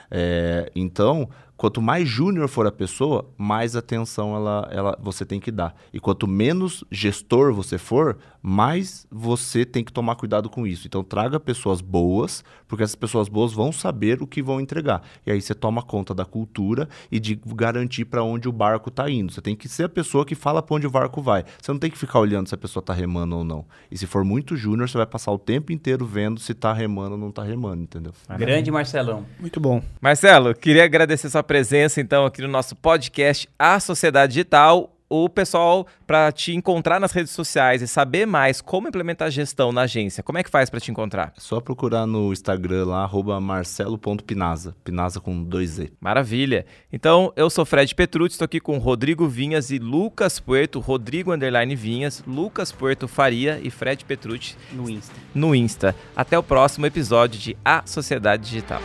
S1: É, então, quanto mais júnior for a pessoa, mais atenção ela, ela, você tem que dar. E quanto menos gestor você for, mais você tem que tomar cuidado com isso. Então, traga pessoas boas, porque essas pessoas boas vão saber o que vão entregar. E aí você toma conta da cultura e de garantir para onde o barco está indo. Você tem que ser a pessoa que fala para onde o barco vai. Você não tem que ficar olhando se a pessoa está remando ou não. E se for muito júnior, você vai passar o tempo inteiro vendo se está remando ou não está remando, entendeu?
S3: Grande Marcelão.
S4: Muito bom.
S2: Marcelo, queria agradecer sua presença, então, aqui no nosso podcast A Sociedade Digital. O pessoal, para te encontrar nas redes sociais e saber mais como implementar gestão na agência, como é que faz para te encontrar?
S1: É só procurar no Instagram lá, marcelo.pinaza, Pinaza com dois Z.
S2: Maravilha. Então, eu sou Fred Petrucci, estou aqui com Rodrigo Vinhas e Lucas Puerto, Rodrigo Underline Vinhas, Lucas Puerto Faria e Fred Petrucci
S3: no Insta.
S2: No Insta. Até o próximo episódio de A Sociedade Digital.